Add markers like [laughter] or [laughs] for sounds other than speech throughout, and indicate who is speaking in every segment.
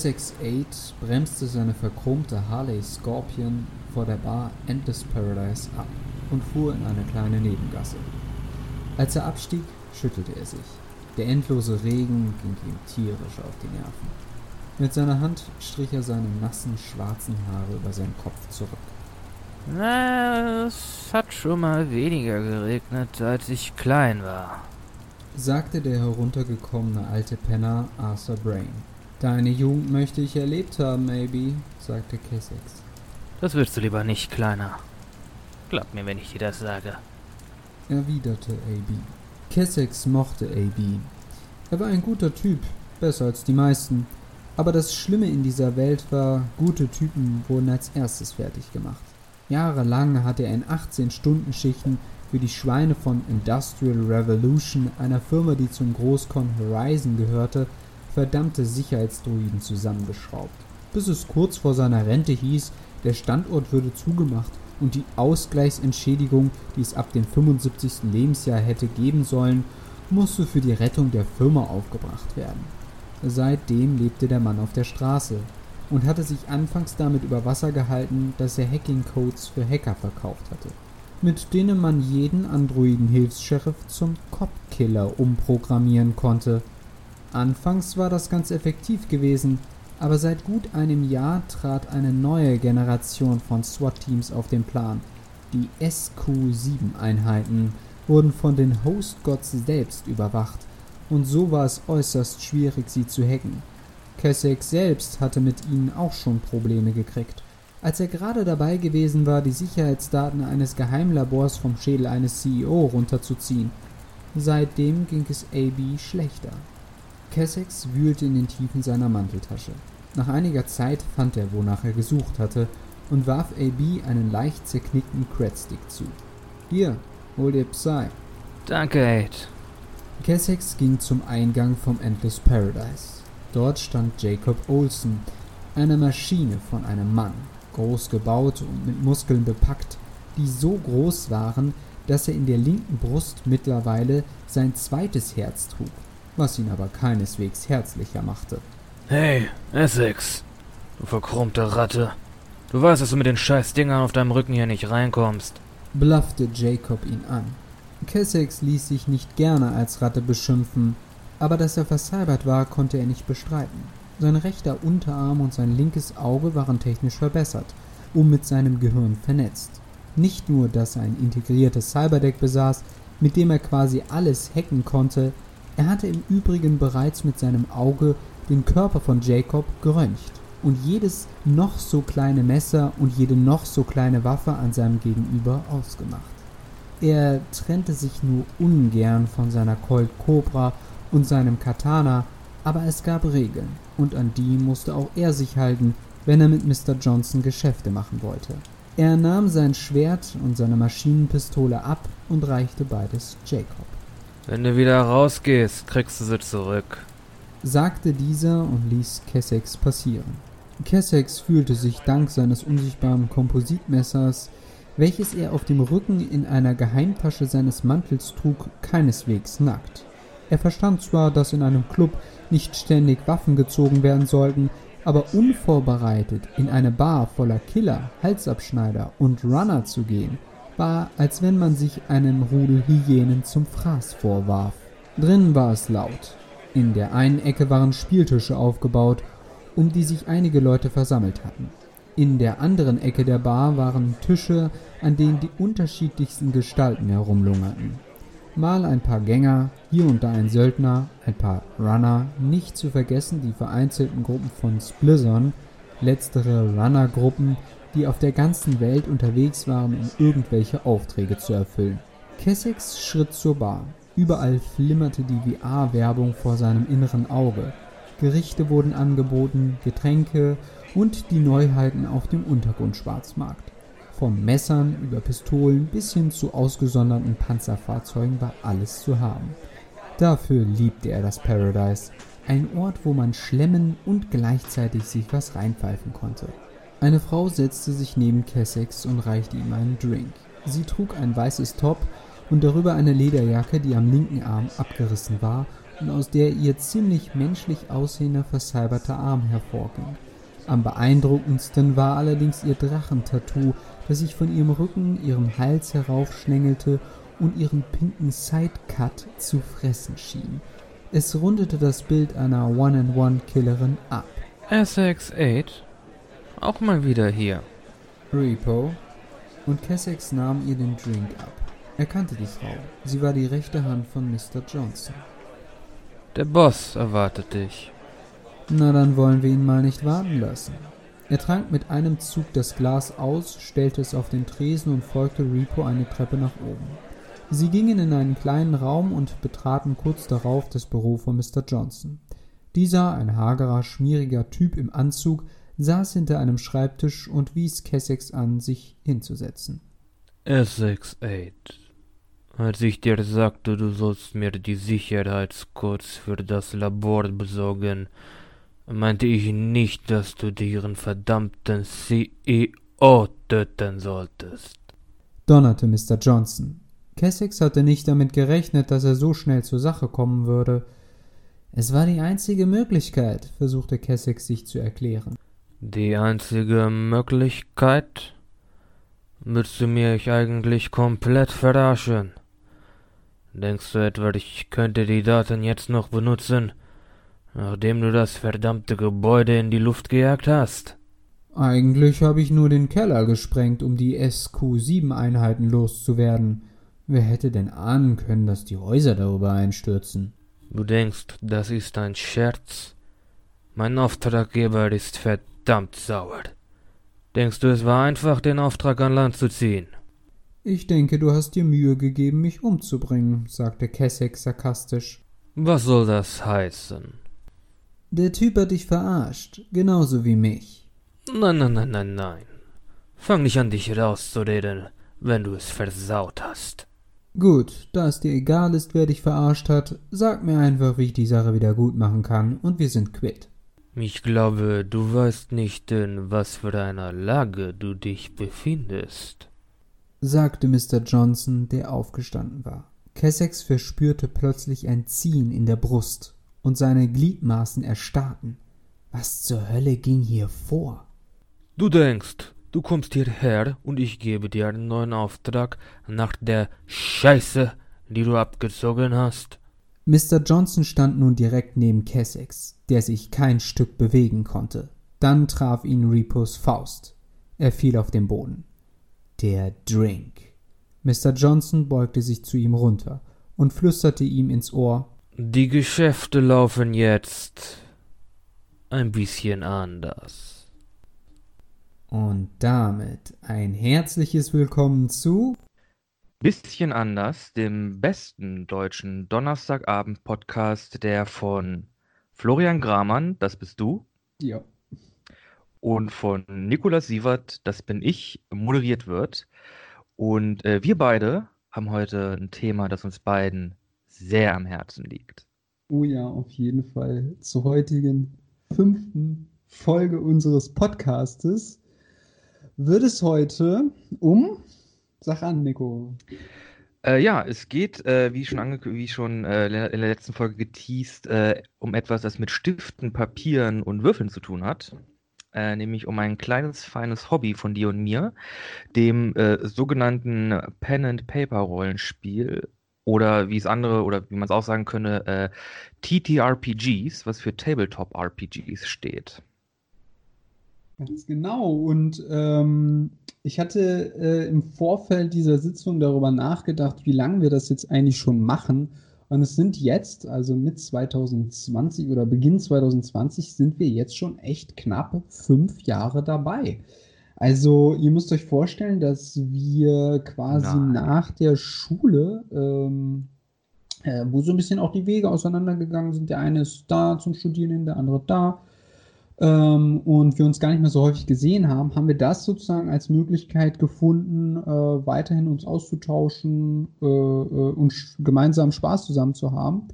Speaker 1: Kessex 8 bremste seine verchromte Harley Scorpion vor der Bar Endless Paradise ab und fuhr in eine kleine Nebengasse. Als er abstieg, schüttelte er sich. Der endlose Regen ging ihm tierisch auf die Nerven. Mit seiner Hand strich er seine nassen, schwarzen Haare über seinen Kopf zurück.
Speaker 2: Na, es hat schon mal weniger geregnet, als ich klein war,
Speaker 1: sagte der heruntergekommene alte Penner Arthur Brain. Deine Jugend möchte ich erlebt haben, maybe, sagte Kessex.
Speaker 2: Das willst du lieber nicht, Kleiner. Glaub mir, wenn ich dir das sage,
Speaker 1: erwiderte AB. Kessex mochte AB. Er war ein guter Typ, besser als die meisten. Aber das Schlimme in dieser Welt war, gute Typen wurden als erstes fertig gemacht. Jahrelang hatte er in 18-Stunden-Schichten für die Schweine von Industrial Revolution, einer Firma, die zum Großkon Horizon gehörte, verdammte Sicherheitsdruiden zusammengeschraubt. Bis es kurz vor seiner Rente hieß, der Standort würde zugemacht und die Ausgleichsentschädigung, die es ab dem 75. Lebensjahr hätte geben sollen, musste für die Rettung der Firma aufgebracht werden. Seitdem lebte der Mann auf der Straße und hatte sich anfangs damit über Wasser gehalten, dass er Hacking-Codes für Hacker verkauft hatte, mit denen man jeden Androiden-Hilfs-Sheriff zum Cop-Killer umprogrammieren konnte. Anfangs war das ganz effektiv gewesen, aber seit gut einem Jahr trat eine neue Generation von SWAT-Teams auf den Plan. Die SQ-7-Einheiten wurden von den Host-Gods selbst überwacht, und so war es äußerst schwierig, sie zu hacken. Kessex selbst hatte mit ihnen auch schon Probleme gekriegt. Als er gerade dabei gewesen war, die Sicherheitsdaten eines Geheimlabors vom Schädel eines CEO runterzuziehen. Seitdem ging es AB schlechter. Kessex wühlte in den Tiefen seiner Manteltasche. Nach einiger Zeit fand er, wonach er gesucht hatte, und warf AB einen leicht zerknickten Credstick zu. Hier, hol dir Psy.
Speaker 2: Danke, Aid.
Speaker 1: Kessex ging zum Eingang vom Endless Paradise. Dort stand Jacob Olsen, eine Maschine von einem Mann, groß gebaut und mit Muskeln bepackt, die so groß waren, dass er in der linken Brust mittlerweile sein zweites Herz trug was ihn aber keineswegs herzlicher machte.
Speaker 2: Hey, Essex, du verkrummte Ratte. Du weißt, dass du mit den scheiß Dingern auf deinem Rücken hier nicht reinkommst.
Speaker 1: Blaffte Jacob ihn an. Kessex ließ sich nicht gerne als Ratte beschimpfen, aber dass er versalbert war, konnte er nicht bestreiten. Sein rechter Unterarm und sein linkes Auge waren technisch verbessert und mit seinem Gehirn vernetzt. Nicht nur, dass er ein integriertes Cyberdeck besaß, mit dem er quasi alles hacken konnte, er hatte im Übrigen bereits mit seinem Auge den Körper von Jacob geröntgt und jedes noch so kleine Messer und jede noch so kleine Waffe an seinem Gegenüber ausgemacht. Er trennte sich nur ungern von seiner Colt Cobra und seinem Katana, aber es gab Regeln, und an die musste auch er sich halten, wenn er mit Mr. Johnson Geschäfte machen wollte. Er nahm sein Schwert und seine Maschinenpistole ab und reichte beides Jacob.
Speaker 2: Wenn du wieder rausgehst, kriegst du sie zurück,
Speaker 1: sagte dieser und ließ Kessex passieren. Kessex fühlte sich dank seines unsichtbaren Kompositmessers, welches er auf dem Rücken in einer Geheimtasche seines Mantels trug, keineswegs nackt. Er verstand zwar, dass in einem Club nicht ständig Waffen gezogen werden sollten, aber unvorbereitet in eine Bar voller Killer, Halsabschneider und Runner zu gehen, war, als wenn man sich einen Rudel Hyänen zum Fraß vorwarf. Drinnen war es laut. In der einen Ecke waren Spieltische aufgebaut, um die sich einige Leute versammelt hatten. In der anderen Ecke der Bar waren Tische, an denen die unterschiedlichsten Gestalten herumlungerten. Mal ein paar Gänger, hier und da ein Söldner, ein paar Runner, nicht zu vergessen die vereinzelten Gruppen von Splizzern, letztere Runner-Gruppen, die auf der ganzen Welt unterwegs waren, um irgendwelche Aufträge zu erfüllen. Kessex schritt zur Bar. Überall flimmerte die VR-Werbung vor seinem inneren Auge. Gerichte wurden angeboten, Getränke und die Neuheiten auf dem Untergrundschwarzmarkt. Von Messern über Pistolen bis hin zu ausgesonderten Panzerfahrzeugen war alles zu haben. Dafür liebte er das Paradise, ein Ort, wo man schlemmen und gleichzeitig sich was reinpfeifen konnte. Eine Frau setzte sich neben Kessex und reichte ihm einen Drink. Sie trug ein weißes Top und darüber eine Lederjacke, die am linken Arm abgerissen war und aus der ihr ziemlich menschlich aussehender versalberter Arm hervorging. Am beeindruckendsten war allerdings ihr Drachentattoo, das sich von ihrem Rücken, ihrem Hals heraufschlängelte und ihren pinken Sidecut zu fressen schien. Es rundete das Bild einer One-and-One-Killerin ab.
Speaker 2: SX8? Auch mal wieder hier.
Speaker 1: Repo. Und Kessex nahm ihr den Drink ab. Er kannte die Frau. Sie war die rechte Hand von Mr. Johnson.
Speaker 2: Der Boss erwartet dich.
Speaker 1: Na, dann wollen wir ihn mal nicht warten lassen. Er trank mit einem Zug das Glas aus, stellte es auf den Tresen und folgte Repo eine Treppe nach oben. Sie gingen in einen kleinen Raum und betraten kurz darauf das Büro von Mr. Johnson. Dieser, ein hagerer, schmieriger Typ im Anzug, saß hinter einem Schreibtisch und wies Kessex an, sich hinzusetzen.
Speaker 2: S68. Als ich dir sagte, du sollst mir die Sicherheitscodes für das Labor besorgen, meinte ich nicht, dass du ihren verdammten CEO töten solltest.
Speaker 1: Donnerte Mr. Johnson. Kessex hatte nicht damit gerechnet, dass er so schnell zur Sache kommen würde. Es war die einzige Möglichkeit, versuchte Kessex sich zu erklären.
Speaker 2: Die einzige Möglichkeit? Willst du mich eigentlich komplett verarschen? Denkst du etwa, ich könnte die Daten jetzt noch benutzen, nachdem du das verdammte Gebäude in die Luft gejagt hast?
Speaker 1: Eigentlich habe ich nur den Keller gesprengt, um die SQ-7-Einheiten loszuwerden. Wer hätte denn ahnen können, dass die Häuser darüber einstürzen?
Speaker 2: Du denkst, das ist ein Scherz? Mein Auftraggeber ist verdammt sauer. Denkst du, es war einfach, den Auftrag an Land zu ziehen?
Speaker 1: Ich denke, du hast dir Mühe gegeben, mich umzubringen, sagte Kessek sarkastisch.
Speaker 2: Was soll das heißen?
Speaker 1: Der Typ hat dich verarscht, genauso wie mich.
Speaker 2: Nein, nein, nein, nein, nein. Fang nicht an, dich rauszureden, wenn du es versaut hast.
Speaker 1: Gut, da es dir egal ist, wer dich verarscht hat, sag mir einfach, wie ich die Sache wieder gut machen kann, und wir sind quitt.
Speaker 2: Ich glaube, du weißt nicht, in was für einer Lage du dich befindest,
Speaker 1: sagte Mr. Johnson, der aufgestanden war. Kessex verspürte plötzlich ein Ziehen in der Brust, und seine Gliedmaßen erstarrten. Was zur Hölle ging hier vor?
Speaker 2: Du denkst, du kommst hierher und ich gebe dir einen neuen Auftrag nach der Scheiße, die du abgezogen hast.
Speaker 1: Mr. Johnson stand nun direkt neben Kessex, der sich kein Stück bewegen konnte. Dann traf ihn Repos Faust. Er fiel auf den Boden. Der Drink. Mr. Johnson beugte sich zu ihm runter und flüsterte ihm ins Ohr
Speaker 2: Die Geschäfte laufen jetzt ein bisschen anders.
Speaker 1: Und damit ein herzliches Willkommen zu
Speaker 3: Bisschen anders, dem besten deutschen Donnerstagabend-Podcast, der von Florian Gramann, das bist du,
Speaker 1: Ja.
Speaker 3: und von Nikolas Sievert, das bin ich, moderiert wird. Und äh, wir beide haben heute ein Thema, das uns beiden sehr am Herzen liegt.
Speaker 1: Oh ja, auf jeden Fall. Zur heutigen fünften Folge unseres Podcastes wird es heute um. Sag an, Nico.
Speaker 3: Äh, ja, es geht, äh, wie schon, ange wie schon äh, in der letzten Folge geteased, äh, um etwas, das mit Stiften, Papieren und Würfeln zu tun hat. Äh, nämlich um ein kleines, feines Hobby von dir und mir, dem äh, sogenannten Pen-and-Paper-Rollenspiel oder wie es andere, oder wie man es auch sagen könnte, äh, TTRPGs, was für Tabletop-RPGs steht.
Speaker 1: Ganz genau. Und ähm, ich hatte äh, im Vorfeld dieser Sitzung darüber nachgedacht, wie lange wir das jetzt eigentlich schon machen. Und es sind jetzt, also mit 2020 oder Beginn 2020, sind wir jetzt schon echt knapp fünf Jahre dabei. Also ihr müsst euch vorstellen, dass wir quasi
Speaker 3: Nein.
Speaker 1: nach der Schule, ähm, äh, wo so ein bisschen auch die Wege auseinandergegangen sind, der eine ist da zum Studieren hin, der andere da, ähm, und wir uns gar nicht mehr so häufig gesehen haben, haben wir das sozusagen als Möglichkeit gefunden, äh, weiterhin uns auszutauschen äh, äh, und gemeinsam Spaß zusammen zu haben.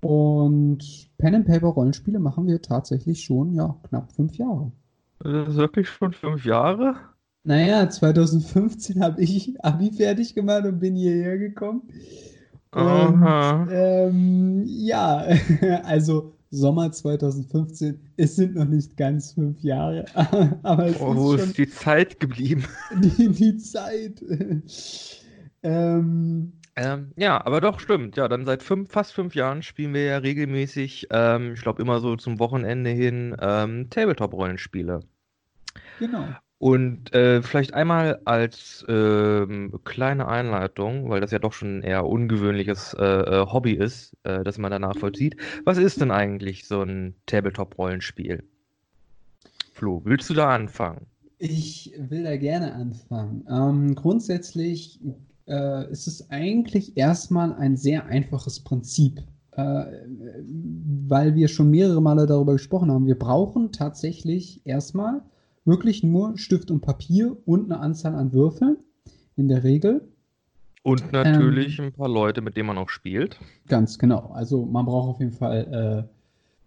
Speaker 1: Und Pen and Paper Rollenspiele machen wir tatsächlich schon, ja, knapp fünf Jahre.
Speaker 3: Das ist wirklich schon fünf Jahre?
Speaker 1: Naja, 2015 habe ich Abi fertig gemacht und bin hierher gekommen. Und, ähm, ja, [laughs] also Sommer 2015. Es sind noch nicht ganz fünf Jahre, [laughs] aber es
Speaker 3: oh, wo ist, ist die Zeit geblieben? [laughs]
Speaker 1: Die, die Zeit. ähm,
Speaker 3: ähm, ja, aber doch, stimmt. Ja, dann seit fünf, fast fünf Jahren spielen wir ja regelmäßig, ähm, ich glaube immer so zum Wochenende hin, ähm, Tabletop-Rollenspiele.
Speaker 1: Genau.
Speaker 3: Und äh, vielleicht einmal als ähm, kleine Einleitung, weil das ja doch schon ein eher ungewöhnliches äh, äh, Hobby ist, äh, das man danach vollzieht. Was ist denn eigentlich so ein Tabletop-Rollenspiel? Flo, willst du da anfangen?
Speaker 1: Ich will da gerne anfangen. Ähm, grundsätzlich äh, ist es eigentlich erstmal ein sehr einfaches Prinzip, äh, weil wir schon mehrere Male darüber gesprochen haben. Wir brauchen tatsächlich erstmal wirklich nur Stift und Papier und eine Anzahl an Würfeln in der Regel.
Speaker 3: Und natürlich ähm, ein paar Leute, mit denen man auch spielt.
Speaker 1: Ganz genau. Also man braucht auf jeden Fall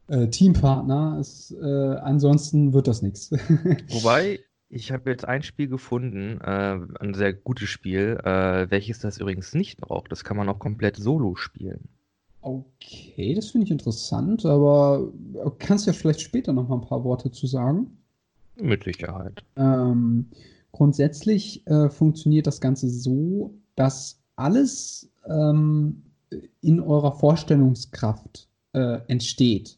Speaker 1: äh, äh, Teampartner. Es, äh, ansonsten wird das nichts. [laughs]
Speaker 3: Wobei, ich habe jetzt ein Spiel gefunden, äh, ein sehr gutes Spiel, äh, welches das übrigens nicht braucht. Das kann man auch komplett solo spielen.
Speaker 1: Okay, das finde ich interessant, aber kannst du ja vielleicht später noch mal ein paar Worte zu sagen?
Speaker 3: Mit Sicherheit.
Speaker 1: Ähm, grundsätzlich äh, funktioniert das Ganze so, dass alles ähm, in eurer Vorstellungskraft äh, entsteht.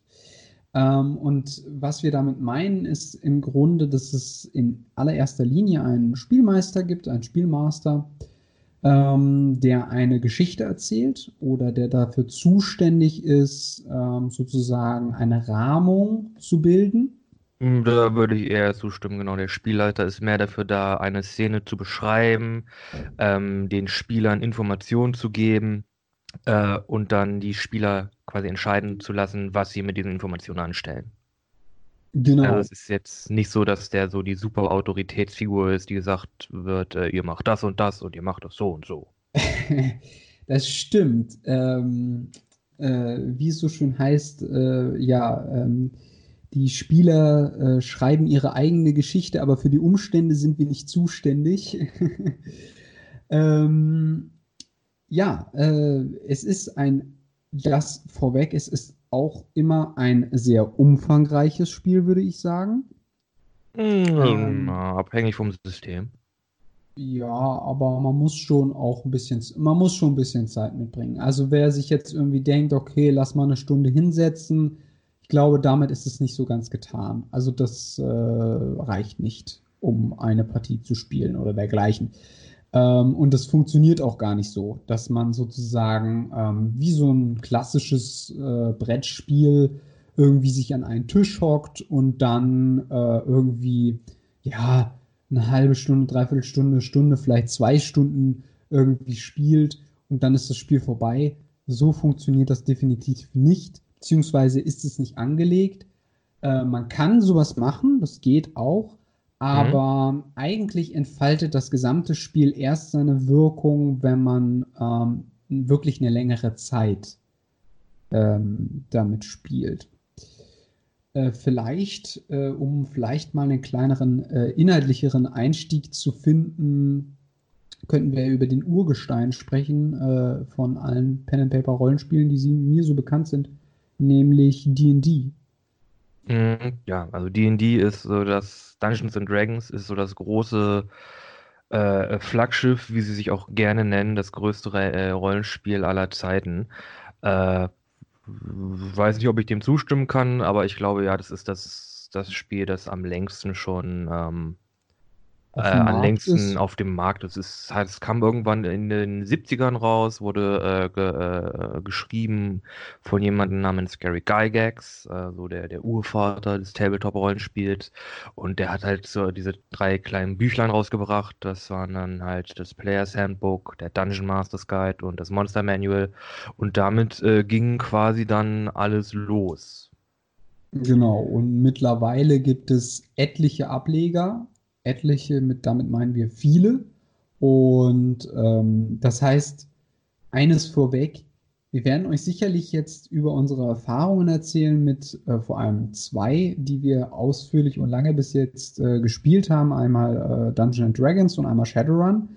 Speaker 1: Ähm, und was wir damit meinen, ist im Grunde, dass es in allererster Linie einen Spielmeister gibt, einen Spielmaster, ähm, der eine Geschichte erzählt oder der dafür zuständig ist, ähm, sozusagen eine Rahmung zu bilden
Speaker 3: da würde ich eher zustimmen, genau. Der Spielleiter ist mehr dafür da, eine Szene zu beschreiben, ähm, den Spielern Informationen zu geben äh, und dann die Spieler quasi entscheiden zu lassen, was sie mit diesen Informationen anstellen. Genau. Also es ist jetzt nicht so, dass der so die super Autoritätsfigur ist, die gesagt wird, äh, ihr macht das und das und ihr macht das so und so. [laughs]
Speaker 1: das stimmt. Ähm, äh, wie es so schön heißt, äh, ja, ähm, die Spieler äh, schreiben ihre eigene Geschichte, aber für die Umstände sind wir nicht zuständig. [laughs] ähm, ja, äh, es ist ein, das vorweg, es ist auch immer ein sehr umfangreiches Spiel, würde ich sagen.
Speaker 3: Hm, ähm, abhängig vom System.
Speaker 1: Ja, aber man muss schon auch ein bisschen, man muss schon ein bisschen Zeit mitbringen. Also wer sich jetzt irgendwie denkt, okay, lass mal eine Stunde hinsetzen, ich glaube, damit ist es nicht so ganz getan. Also das äh, reicht nicht, um eine Partie zu spielen oder dergleichen. Ähm, und das funktioniert auch gar nicht so, dass man sozusagen ähm, wie so ein klassisches äh, Brettspiel irgendwie sich an einen Tisch hockt und dann äh, irgendwie, ja, eine halbe Stunde, dreiviertel Stunde, Stunde, vielleicht zwei Stunden irgendwie spielt und dann ist das Spiel vorbei. So funktioniert das definitiv nicht beziehungsweise ist es nicht angelegt. Äh, man kann sowas machen, das geht auch, aber mhm. eigentlich entfaltet das gesamte Spiel erst seine Wirkung, wenn man ähm, wirklich eine längere Zeit ähm, damit spielt. Äh, vielleicht, äh, um vielleicht mal einen kleineren, äh, inhaltlicheren Einstieg zu finden, könnten wir über den Urgestein sprechen äh, von allen Pen-and-Paper-Rollenspielen, die sie, mir so bekannt sind nämlich D&D.
Speaker 3: Mhm, ja, also D&D ist so das Dungeons and Dragons ist so das große äh, Flaggschiff, wie sie sich auch gerne nennen, das größte äh, Rollenspiel aller Zeiten. Äh, weiß nicht, ob ich dem zustimmen kann, aber ich glaube, ja, das ist das, das Spiel, das am längsten schon ähm, äh, am längsten ist. auf dem Markt. Es, ist, es kam irgendwann in den 70ern raus, wurde äh, ge, äh, geschrieben von jemandem namens Gary Gygax, äh, so der, der Urvater des Tabletop-Rollenspiels. Und der hat halt so diese drei kleinen Büchlein rausgebracht. Das waren dann halt das Player's Handbook, der Dungeon Master's Guide und das Monster Manual. Und damit äh, ging quasi dann alles los.
Speaker 1: Genau, und mittlerweile gibt es etliche Ableger etliche, mit, damit meinen wir viele. Und ähm, das heißt, eines vorweg, wir werden euch sicherlich jetzt über unsere Erfahrungen erzählen mit äh, vor allem zwei, die wir ausführlich und lange bis jetzt äh, gespielt haben. Einmal äh, Dungeons Dragons und einmal Shadowrun.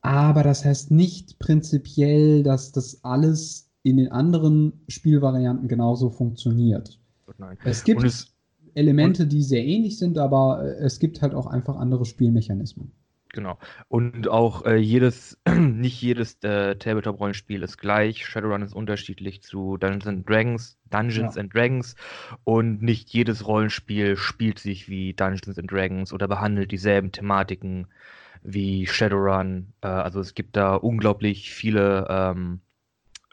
Speaker 1: Aber das heißt nicht prinzipiell, dass das alles in den anderen Spielvarianten genauso funktioniert.
Speaker 3: Nein.
Speaker 1: Es gibt
Speaker 3: es,
Speaker 1: Elemente, die sehr ähnlich sind, aber äh, es gibt halt auch einfach andere Spielmechanismen.
Speaker 3: Genau. Und auch äh, jedes, [clears throat] nicht jedes äh, Tabletop-Rollenspiel ist gleich. Shadowrun ist unterschiedlich zu Dungeons and Dragons, Dungeons
Speaker 1: Ja.
Speaker 3: and Dragons. Und nicht jedes Rollenspiel spielt sich wie Dungeons and Dragons oder behandelt dieselben Thematiken wie Shadowrun. Äh, also es gibt da unglaublich viele ähm,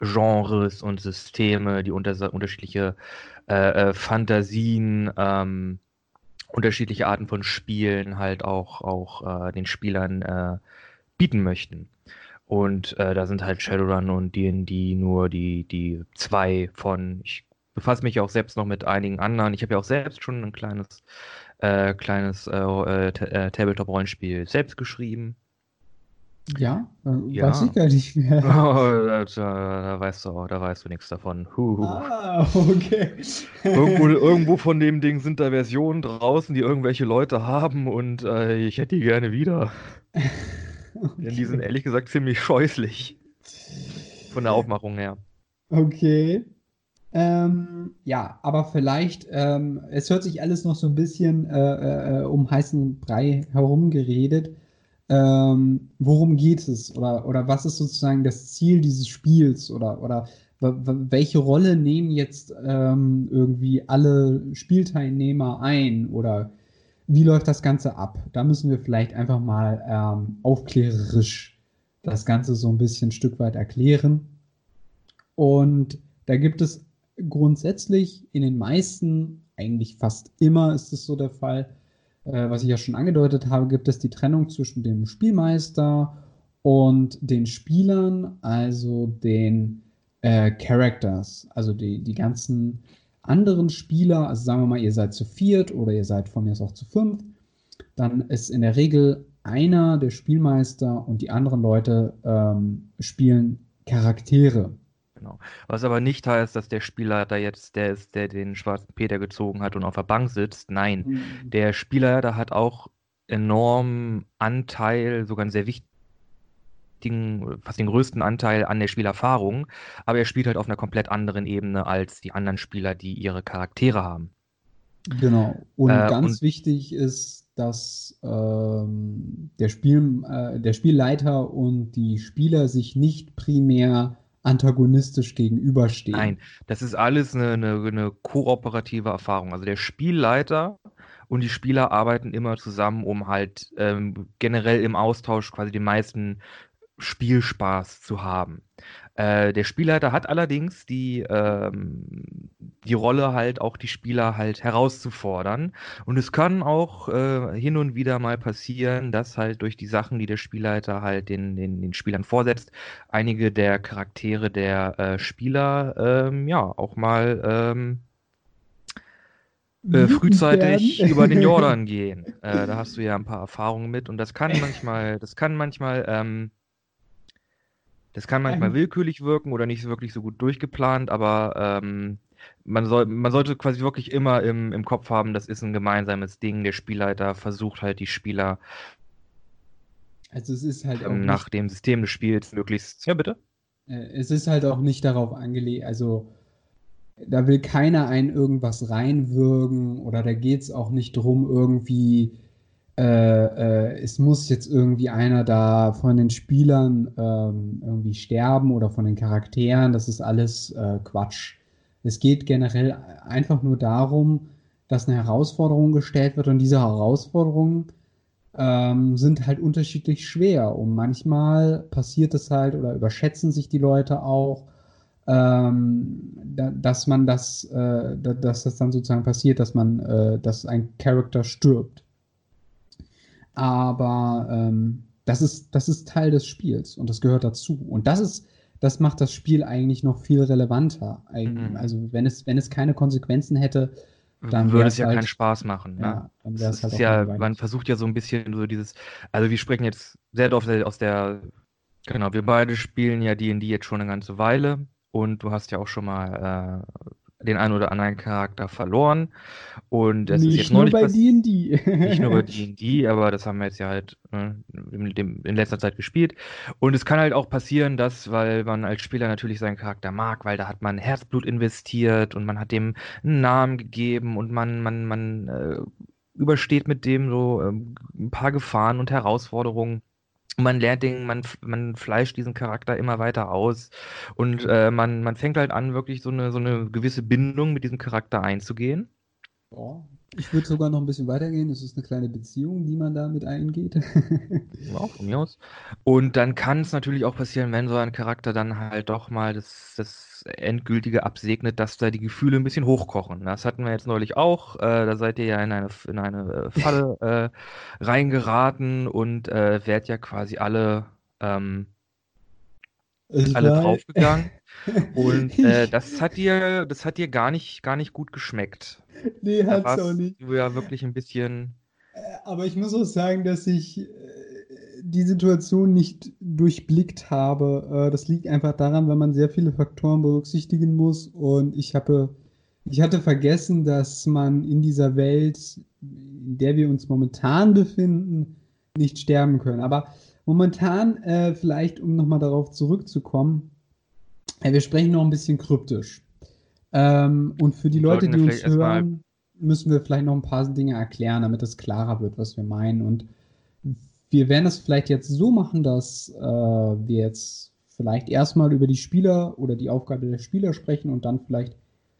Speaker 3: Genres und Systeme, die unter, unterschiedliche äh, äh, Fantasien, ähm, unterschiedliche Arten von Spielen halt auch, auch äh, den Spielern äh, bieten möchten. Und äh, da sind halt Shadowrun und D&D nur die, die zwei von. Ich befasse mich auch selbst noch mit einigen anderen. Ich habe ja auch selbst schon ein kleines, äh, kleines Ta- Tabletop-Rollenspiel selbst geschrieben.
Speaker 1: Ja, äh,
Speaker 3: Ja.
Speaker 1: weiß ich gar nicht mehr. [laughs]
Speaker 3: Oh, da, da, da weißt du, da weißt du nichts davon. Huhu.
Speaker 1: Ah, okay.
Speaker 3: Irgendwo, irgendwo von dem Ding sind da Versionen draußen, die irgendwelche Leute haben und äh, ich hätte die gerne wieder. [laughs] Denn die sind ehrlich gesagt ziemlich scheußlich. Von der Aufmachung her.
Speaker 1: Okay. Ähm, ja, aber vielleicht, ähm, es hört sich alles noch so ein bisschen äh, äh, um heißen Brei herumgeredet. Ähm, worum geht es? Oder, oder was ist sozusagen das Ziel dieses Spiels? Oder, oder welche Rolle nehmen jetzt ähm, irgendwie alle Spielteilnehmer ein? Oder wie läuft das Ganze ab? Da müssen wir vielleicht einfach mal ähm, aufklärerisch das Ganze so ein bisschen ein Stück weit erklären. Und da gibt es grundsätzlich in den meisten, eigentlich fast immer ist es so der Fall, äh, was ich ja schon angedeutet habe, gibt es die Trennung zwischen dem Spielmeister und den Spielern, also den äh, Characters, also die, die ganzen anderen Spieler, also sagen wir mal, ihr seid zu viert oder ihr seid von mir aus auch zu fünft, dann ist in der Regel einer der Spielmeister und die anderen Leute ähm, spielen Charaktere.
Speaker 3: Genau. Was aber nicht heißt, dass der Spielleiter jetzt der ist, der den schwarzen Peter gezogen hat und auf der Bank sitzt. Nein, der Spielleiter hat auch enormen Anteil, sogar einen sehr wichtigen, fast den größten Anteil an der Spielerfahrung, aber er spielt halt auf einer komplett anderen Ebene als die anderen Spieler, die ihre Charaktere haben.
Speaker 1: Genau. Und
Speaker 3: Äh,
Speaker 1: ganz
Speaker 3: und-
Speaker 1: wichtig ist, dass ähm, der, Spiel, äh, der Spielleiter und die Spieler sich nicht primär antagonistisch gegenüberstehen.
Speaker 3: Nein, das ist alles eine, eine, eine kooperative Erfahrung. Also der Spielleiter und die Spieler arbeiten immer zusammen, um halt ähm, generell im Austausch quasi den meisten Spielspaß zu haben. Äh, der Spielleiter hat allerdings die, ähm, die Rolle halt auch die Spieler halt herauszufordern. Und es kann auch äh, hin und wieder mal passieren, dass halt durch die Sachen, die der Spielleiter halt den, den, den Spielern vorsetzt, einige der Charaktere der äh, Spieler ähm, ja auch mal ähm, äh, frühzeitig
Speaker 1: werden.
Speaker 3: über den Jordan [laughs] gehen. Äh, da hast du ja ein paar Erfahrungen mit und das kann manchmal, das kann manchmal, ähm, das kann manchmal
Speaker 1: Ähm.
Speaker 3: willkürlich wirken oder nicht wirklich so gut durchgeplant, aber ähm, man soll, man sollte quasi wirklich immer im, im Kopf haben, das ist ein gemeinsames Ding. Der Spielleiter versucht halt die Spieler
Speaker 1: Also es ist halt auch
Speaker 3: ähm,
Speaker 1: nicht
Speaker 3: nach dem System des Spiels möglichst. Ja, bitte?
Speaker 1: Äh, Es ist halt auch nicht darauf angelegt, also da will keiner einen irgendwas reinwürgen oder da geht es auch nicht drum, irgendwie, äh, äh, es muss jetzt irgendwie einer da von den Spielern ähm, irgendwie sterben oder von den Charakteren, das ist alles äh, Quatsch. Es geht generell einfach nur darum, dass eine Herausforderung gestellt wird und diese Herausforderungen ähm, sind halt unterschiedlich schwer. Und manchmal passiert es halt oder überschätzen sich die Leute auch, ähm, da, dass man das, äh, da, dass das dann sozusagen passiert, dass man, äh, dass ein Charakter stirbt. Aber ähm, das ist, das ist Teil des Spiels und das gehört dazu. Und das ist, das macht das Spiel eigentlich noch viel relevanter.
Speaker 3: Mhm.
Speaker 1: Also wenn es, wenn es keine Konsequenzen hätte, Dann
Speaker 3: würde es ja
Speaker 1: halt-
Speaker 3: keinen Spaß machen. Ne?
Speaker 1: ja, dann
Speaker 3: Es ist
Speaker 1: halt
Speaker 3: ja, man versucht ja so ein bisschen so dieses, also wir sprechen jetzt sehr oft aus der, genau, wir beide spielen ja D&D jetzt schon eine ganze Weile und du hast ja auch schon mal äh, den einen oder anderen Charakter verloren. Und
Speaker 1: nicht
Speaker 3: ist jetzt
Speaker 1: nur bei D&D. [laughs]
Speaker 3: Nicht nur bei [laughs] D&D, aber das haben wir jetzt ja halt ne, in, dem, in letzter Zeit gespielt. Und es kann halt auch passieren, dass, weil man als Spieler natürlich seinen Charakter mag, weil da hat man Herzblut investiert und man hat dem einen Namen gegeben und man, man, man äh, übersteht mit dem so ähm, ein paar Gefahren und Herausforderungen. Und man lernt den, man, man fleischt diesen Charakter immer weiter aus und äh, man, man fängt halt an, wirklich so eine, so eine gewisse Bindung mit diesem Charakter einzugehen.
Speaker 1: Ja, ich würde sogar noch ein bisschen weitergehen. Es ist eine kleine Beziehung, die man da mit eingeht.
Speaker 3: Ja, von mir aus. Und dann kann es natürlich auch passieren, wenn so ein Charakter dann halt doch mal das, das Endgültige absegnet, dass da die Gefühle ein bisschen hochkochen. Das hatten wir jetzt neulich auch. Äh, da seid ihr ja in eine, in eine äh, Falle [laughs] äh, reingeraten und äh, werdet ja quasi alle, ähm, alle draufgegangen. Und [laughs] äh, das hat dir, das hat dir gar nicht, gar nicht gut geschmeckt.
Speaker 1: nee, hat's
Speaker 3: warst
Speaker 1: auch nicht.
Speaker 3: du ja wirklich ein bisschen.
Speaker 1: Aber ich muss auch sagen, dass ich äh, die Situation nicht durchblickt habe. Äh, Das liegt einfach daran, weil man sehr viele Faktoren berücksichtigen muss. Und ich habe, ich hatte vergessen, dass man in dieser Welt, in der wir uns momentan befinden, nicht sterben können. Aber momentan, äh, vielleicht um nochmal darauf zurückzukommen, äh, wir sprechen noch ein bisschen kryptisch. Ähm, und für die Leute, die uns hören, müssen wir vielleicht noch ein paar Dinge erklären, damit es klarer wird, was wir meinen. Und wir werden es vielleicht jetzt so machen, dass äh, wir jetzt vielleicht erstmal über die Spieler oder die Aufgabe der Spieler sprechen und dann vielleicht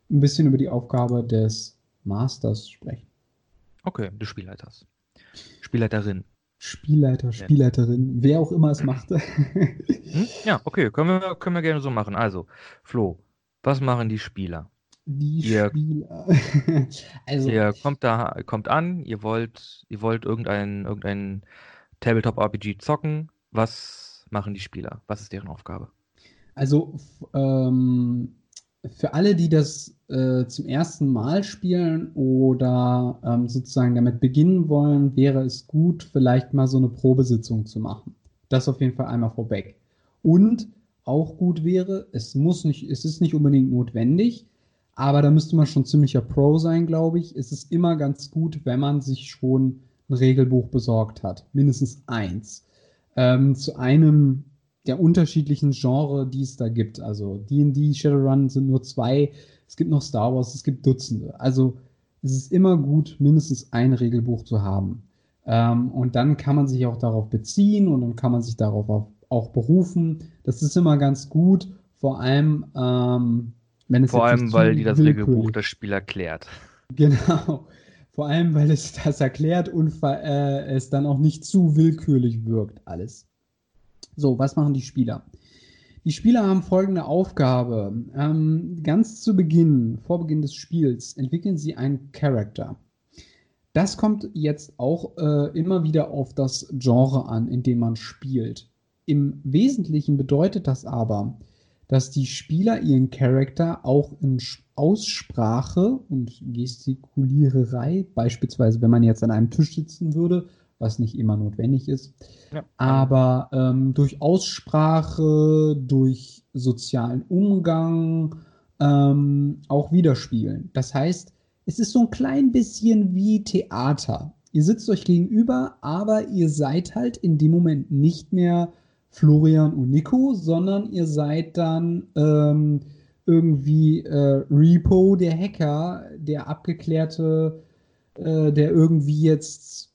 Speaker 1: ein bisschen über die Aufgabe des Masters sprechen.
Speaker 3: Okay, des Spielleiters. Spielleiterin.
Speaker 1: Spielleiter, Spielleiterin, wer auch immer es macht.
Speaker 3: Hm? Ja, okay, können wir, können wir gerne so machen. Also, Flo, was machen die Spieler?
Speaker 1: Die
Speaker 3: Ihr-
Speaker 1: Spieler. [laughs] also,
Speaker 3: Ihr kommt da, kommt an, ihr wollt, ihr wollt irgendein, irgendein Tabletop-RPG zocken. Was machen die Spieler? Was ist deren Aufgabe?
Speaker 1: Also ähm, für alle, die das äh, zum ersten Mal spielen oder ähm, sozusagen damit beginnen wollen, wäre es gut, vielleicht mal so eine Probesitzung zu machen. Das auf jeden Fall einmal vorweg. Und auch gut wäre, es muss nicht, es ist nicht unbedingt notwendig, aber da müsste man schon ziemlicher Pro sein, glaube ich. Es ist immer ganz gut, wenn man sich schon ein Regelbuch besorgt hat. Mindestens eins. Ähm, zu einem der unterschiedlichen Genre, die es da gibt. Also D&D, Shadowrun sind nur zwei. Es gibt noch Star Wars, es gibt Dutzende. Also es ist immer gut, mindestens ein Regelbuch zu haben. Ähm, und dann kann man sich auch darauf beziehen und dann kann man sich darauf auch, auch berufen. Das ist immer ganz gut, vor allem ähm, wenn es
Speaker 3: Vor allem, weil die das Regelbuch das Spiel erklärt. [laughs]
Speaker 1: Genau. Vor allem, weil es das erklärt und äh, es dann auch nicht zu willkürlich wirkt, alles. So, was machen die Spieler? Die Spieler haben folgende Aufgabe. Ähm, ganz zu Beginn, vor Beginn des Spiels, entwickeln sie einen Charakter. Das kommt jetzt auch äh, immer wieder auf das Genre an, in dem man spielt. Im Wesentlichen bedeutet das aber, dass die Spieler ihren Charakter auch in Aussprache und Gestikuliererei, beispielsweise wenn man jetzt an einem Tisch sitzen würde, was nicht immer notwendig ist,
Speaker 3: Ja.
Speaker 1: aber ähm, durch Aussprache, durch sozialen Umgang ähm, auch widerspiegeln. Das heißt, es ist so ein klein bisschen wie Theater. Ihr sitzt euch gegenüber, aber ihr seid halt in dem Moment nicht mehr Florian und Nico, sondern ihr seid dann ähm, irgendwie äh, Repo, der Hacker, der abgeklärte, äh, der irgendwie jetzt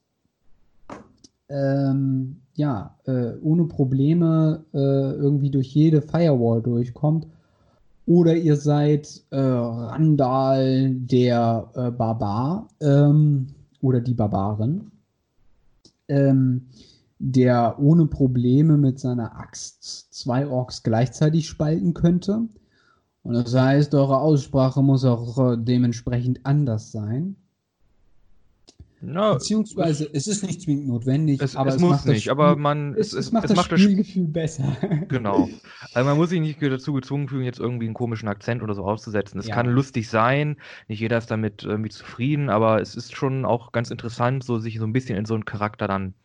Speaker 1: ähm, ja, äh, ohne Probleme äh, irgendwie durch jede Firewall durchkommt. Oder ihr seid äh, Randall, der äh, Barbar ähm, oder die Barbarin, ähm, der ohne Probleme mit seiner Axt zwei Orks gleichzeitig spalten könnte. Und das heißt, eure Aussprache muss auch äh, dementsprechend anders sein.
Speaker 3: Na,
Speaker 1: Beziehungsweise, es ist nicht zwingend notwendig,
Speaker 3: es,
Speaker 1: aber
Speaker 3: es,
Speaker 1: es,
Speaker 3: muss
Speaker 1: macht das
Speaker 3: nicht, aber
Speaker 1: Spiel-
Speaker 3: man,
Speaker 1: es,
Speaker 3: es,
Speaker 1: es, macht das
Speaker 3: macht das Spiel
Speaker 1: Spielgefühl besser. [laughs] [laughs]
Speaker 3: Genau. Also man muss sich nicht dazu gezwungen fühlen, jetzt irgendwie einen komischen Akzent oder so aufzusetzen. Es
Speaker 1: Ja.
Speaker 3: kann lustig sein, nicht jeder ist damit irgendwie zufrieden, aber es ist schon auch ganz interessant, so sich so ein bisschen in so einen Charakter dann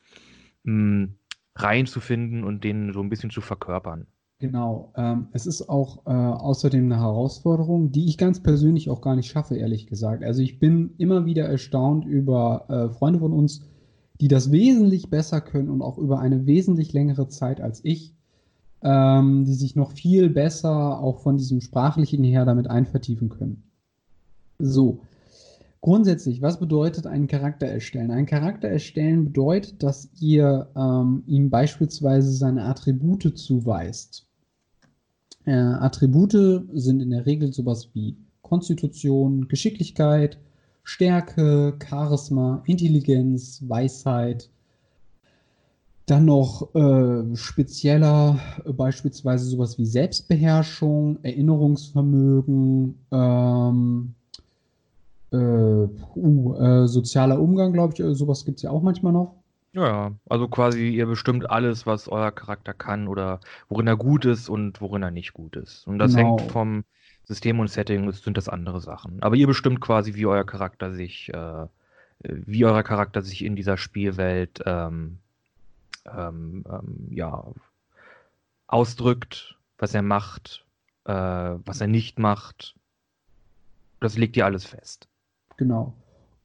Speaker 3: mh, reinzufinden und den so ein bisschen zu verkörpern.
Speaker 1: Genau. Ähm, es ist auch äh, außerdem eine Herausforderung, die ich ganz persönlich auch gar nicht schaffe, ehrlich gesagt. Also ich bin immer wieder erstaunt über äh, Freunde von uns, die das wesentlich besser können und auch über eine wesentlich längere Zeit als ich, ähm, die sich noch viel besser auch von diesem sprachlichen her damit einvertiefen können. So. Grundsätzlich, was bedeutet einen Charakter erstellen? Ein Charakter erstellen bedeutet, dass ihr ähm, ihm beispielsweise seine Attribute zuweist. Äh, Attribute sind in der Regel sowas wie Konstitution, Geschicklichkeit, Stärke, Charisma, Intelligenz, Weisheit. Dann noch äh, spezieller, äh, beispielsweise sowas wie Selbstbeherrschung, Erinnerungsvermögen, ähm, äh, uh, sozialer Umgang, glaube ich, äh, sowas gibt es ja auch manchmal noch.
Speaker 3: Ja, also quasi ihr bestimmt alles, was euer Charakter kann oder worin er gut ist und worin er nicht gut ist. Und das
Speaker 1: Genau.
Speaker 3: hängt vom System und Setting, es sind das andere Sachen. Aber ihr bestimmt quasi, wie euer Charakter sich, äh, wie euer Charakter sich in dieser Spielwelt ähm, ähm, ähm, ja, ausdrückt, was er macht, äh, was er nicht macht. Das legt ihr alles fest.
Speaker 1: Genau.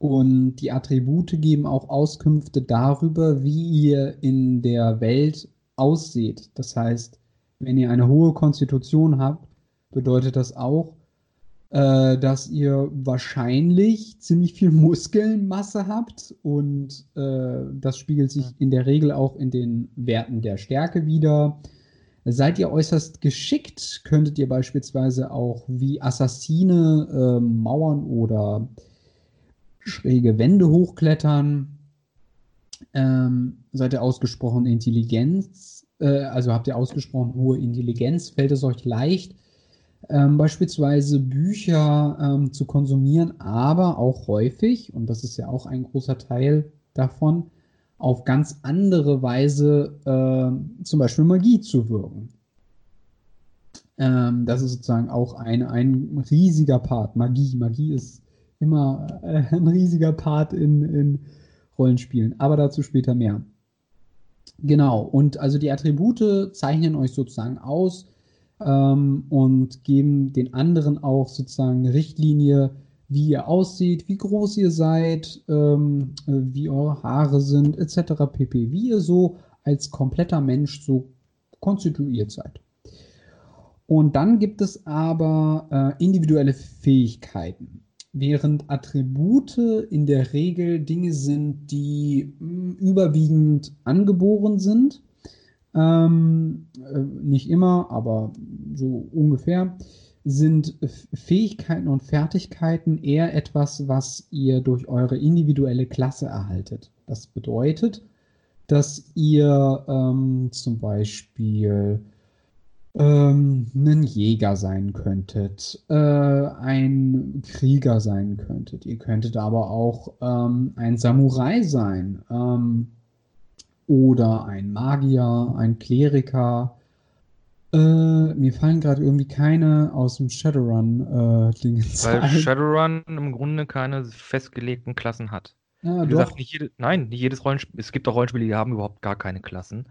Speaker 1: Und die Attribute geben auch Auskünfte darüber, wie ihr in der Welt ausseht. Das heißt, wenn ihr eine hohe Konstitution habt, bedeutet das auch, äh, dass ihr wahrscheinlich ziemlich viel Muskelmasse habt und äh, das spiegelt sich in der Regel auch in den Werten der Stärke wider. Seid ihr äußerst geschickt, könntet ihr beispielsweise auch wie Assassine äh, Mauern oder schräge Wände hochklettern. Ähm, seid ihr ausgesprochen Intelligenz, äh, also habt ihr ausgesprochen hohe Intelligenz, fällt es euch leicht, ähm, beispielsweise Bücher ähm, zu konsumieren, aber auch häufig, und das ist ja auch ein großer Teil davon, auf ganz andere Weise äh, zum Beispiel Magie zu wirken. Ähm, das ist sozusagen auch ein, ein riesiger Part. Magie. Magie ist immer äh, ein riesiger Part in, in Rollenspielen, aber dazu später mehr. Genau, und also die Attribute zeichnen euch sozusagen aus ähm, und geben den anderen auch sozusagen eine Richtlinie, wie ihr aussieht, wie groß ihr seid, ähm, äh, wie eure Haare sind, etc. pp. Wie ihr so als kompletter Mensch so konstituiert seid. Und dann gibt es aber äh, individuelle Fähigkeiten. Während Attribute in der Regel Dinge sind, die mh, überwiegend angeboren sind, ähm, äh, nicht immer, aber so ungefähr, sind Fähigkeiten und Fertigkeiten eher etwas, was ihr durch eure individuelle Klasse erhaltet. Das bedeutet, dass ihr ähm, zum Beispiel ähm, ein Jäger sein könntet, äh, ein Krieger sein könntet. Ihr könntet aber auch ähm, ein Samurai sein ähm, oder ein Magier, ein Kleriker. Äh, mir fallen gerade irgendwie keine aus dem Shadowrun-Dingens
Speaker 3: Weil [laughs]
Speaker 1: ein.
Speaker 3: Shadowrun im Grunde keine festgelegten Klassen hat.
Speaker 1: Ja,
Speaker 3: Wie
Speaker 1: doch.
Speaker 3: gesagt, nicht jede, nein, nicht jedes Rollenspiel. Es gibt auch Rollenspiele, die haben überhaupt gar keine Klassen.